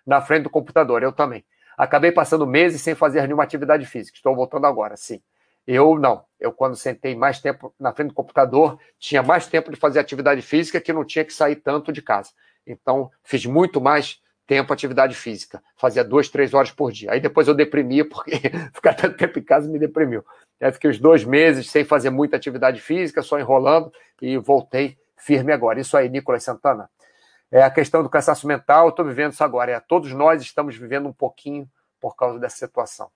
Na frente do computador, eu também. Acabei passando meses sem fazer nenhuma atividade física. Estou voltando agora, sim. Eu não. Eu, quando sentei mais tempo na frente do computador, tinha mais tempo de fazer atividade física que não tinha que sair tanto de casa. Então, fiz muito mais tempo atividade física. Fazia duas, três horas por dia. Aí depois eu deprimia, porque (laughs) ficar tanto tempo em casa me deprimiu. Aí fiquei uns dois meses sem fazer muita atividade física, só enrolando, e voltei firme agora. Isso aí, Nicolas Santana. É a questão do cansaço mental, eu estou vivendo isso agora. É, todos nós estamos vivendo um pouquinho por causa dessa situação.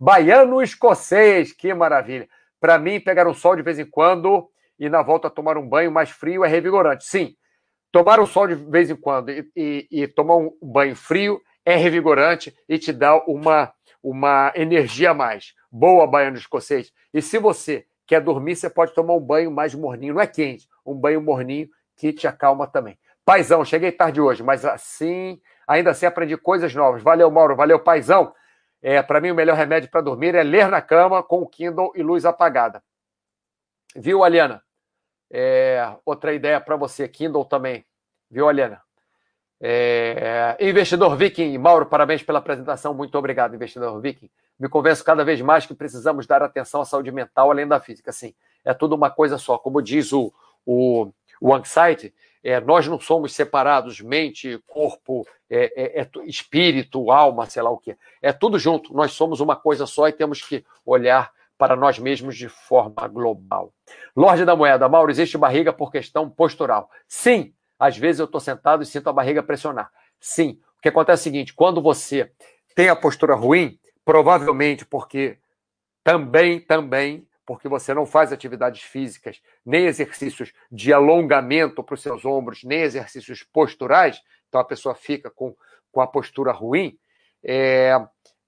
Baiano escocês, que maravilha. Para mim, pegar um sol de vez em quando e na volta tomar um banho mais frio é revigorante. Sim, tomar um sol de vez em quando e, e, e tomar um banho frio é revigorante e te dá uma, uma energia a mais. Boa, baiano escocês. E se você quer dormir, você pode tomar um banho mais morninho. Não é quente, um banho morninho que te acalma também. Paizão, cheguei tarde hoje, mas assim, ainda assim aprendi coisas novas. Valeu, Mauro, valeu, paizão. É, para mim, o melhor remédio para dormir é ler na cama com o Kindle e luz apagada. Viu, Aliana? É, outra ideia para você, Kindle também. Viu, Aliana? É, investidor Viking, Mauro, parabéns pela apresentação. Muito obrigado, investidor Viking. Me convenço cada vez mais que precisamos dar atenção à saúde mental além da física. Sim, é tudo uma coisa só. Como diz o, o, o Anxiety, é, nós não somos separados, mente, corpo, é, é, é, espírito, alma, sei lá o que. É tudo junto. Nós somos uma coisa só e temos que olhar para nós mesmos de forma global. Lorde da Moeda, Mauro, existe barriga por questão postural? Sim, às vezes eu estou sentado e sinto a barriga pressionar. Sim, o que acontece é o seguinte: quando você tem a postura ruim, provavelmente porque também, também porque você não faz atividades físicas, nem exercícios de alongamento para os seus ombros, nem exercícios posturais, então a pessoa fica com, com a postura ruim, é,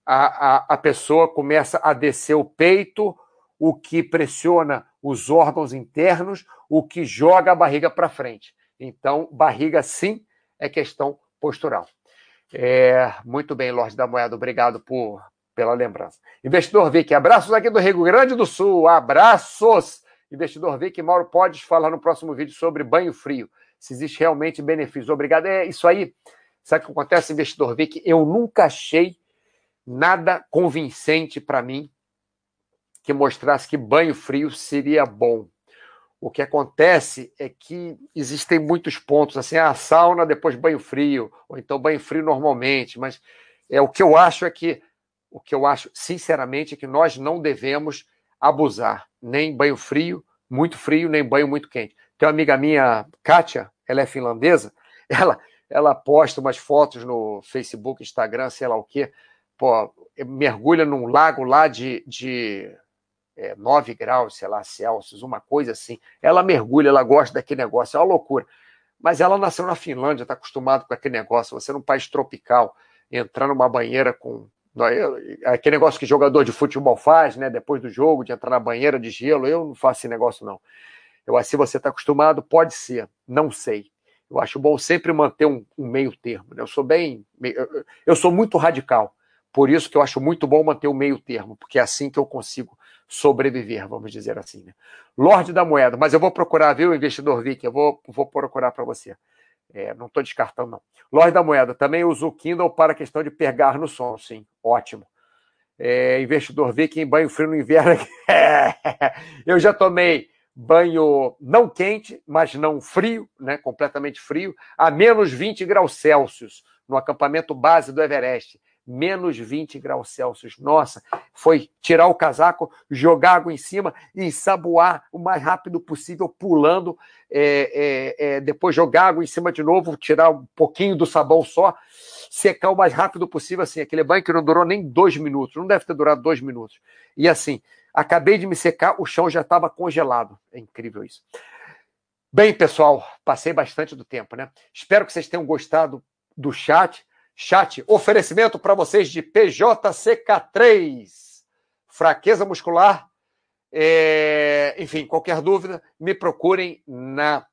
a, a, a pessoa começa a descer o peito, o que pressiona os órgãos internos, o que joga a barriga para frente. Então, barriga sim é questão postural. É, muito bem, Lorde da Moeda, obrigado por, pela lembrança. Investidor Vic, abraços aqui do Rio Grande do Sul, abraços! Investidor Vic, Mauro, pode falar no próximo vídeo sobre banho frio, se existe realmente benefício. Obrigado. É isso aí. Sabe o que acontece, investidor Vic? Eu nunca achei nada convincente para mim que mostrasse que banho frio seria bom. O que acontece é que existem muitos pontos, assim, a ah, sauna, depois banho frio, ou então banho frio normalmente, mas é o que eu acho é que o que eu acho, sinceramente, é que nós não devemos abusar, nem banho frio, muito frio, nem banho muito quente. Tem uma amiga minha, Kátia, ela é finlandesa, (laughs) ela, ela posta umas fotos no Facebook, Instagram, sei lá o quê, pô, mergulha num lago lá de, de é, 9 graus, sei lá, Celsius, uma coisa assim. Ela mergulha, ela gosta daquele negócio, é uma loucura. Mas ela nasceu na Finlândia, está acostumada com aquele negócio. Você num país tropical, entrar numa banheira com Aquele negócio que jogador de futebol faz, né? Depois do jogo, de entrar na banheira de gelo, eu não faço esse negócio, não. Eu se você está acostumado, pode ser, não sei. Eu acho bom sempre manter um, um meio termo. Né? Eu sou bem. Eu sou muito radical. Por isso que eu acho muito bom manter o meio termo, porque é assim que eu consigo sobreviver, vamos dizer assim. Né? Lorde da moeda, mas eu vou procurar, viu, investidor Vic? Eu vou, vou procurar para você. É, não estou descartando, não. Lorde da Moeda, também uso o Kindle para a questão de pegar no som, sim. Ótimo. É, investidor em banho frio no inverno. (laughs) eu já tomei banho não quente, mas não frio, né, completamente frio, a menos 20 graus Celsius, no acampamento base do Everest menos 20 graus Celsius. Nossa, foi tirar o casaco, jogar água em cima e ensaboar o mais rápido possível, pulando, é, é, é, depois jogar água em cima de novo, tirar um pouquinho do sabão só, secar o mais rápido possível, assim, aquele banho que não durou nem dois minutos, não deve ter durado dois minutos. E assim, acabei de me secar, o chão já estava congelado. É incrível isso. Bem, pessoal, passei bastante do tempo, né? Espero que vocês tenham gostado do chat. Chat, oferecimento para vocês de PJCK3. Fraqueza muscular. É... Enfim, qualquer dúvida, me procurem na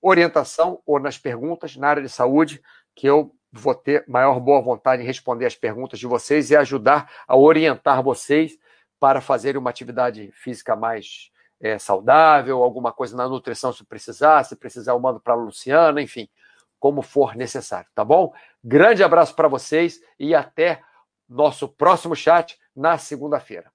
orientação ou nas perguntas na área de saúde, que eu vou ter maior boa vontade em responder as perguntas de vocês e ajudar a orientar vocês para fazerem uma atividade física mais é, saudável, alguma coisa na nutrição se precisar, se precisar eu mando para a Luciana, enfim, como for necessário, tá bom? Grande abraço para vocês e até nosso próximo chat na segunda-feira.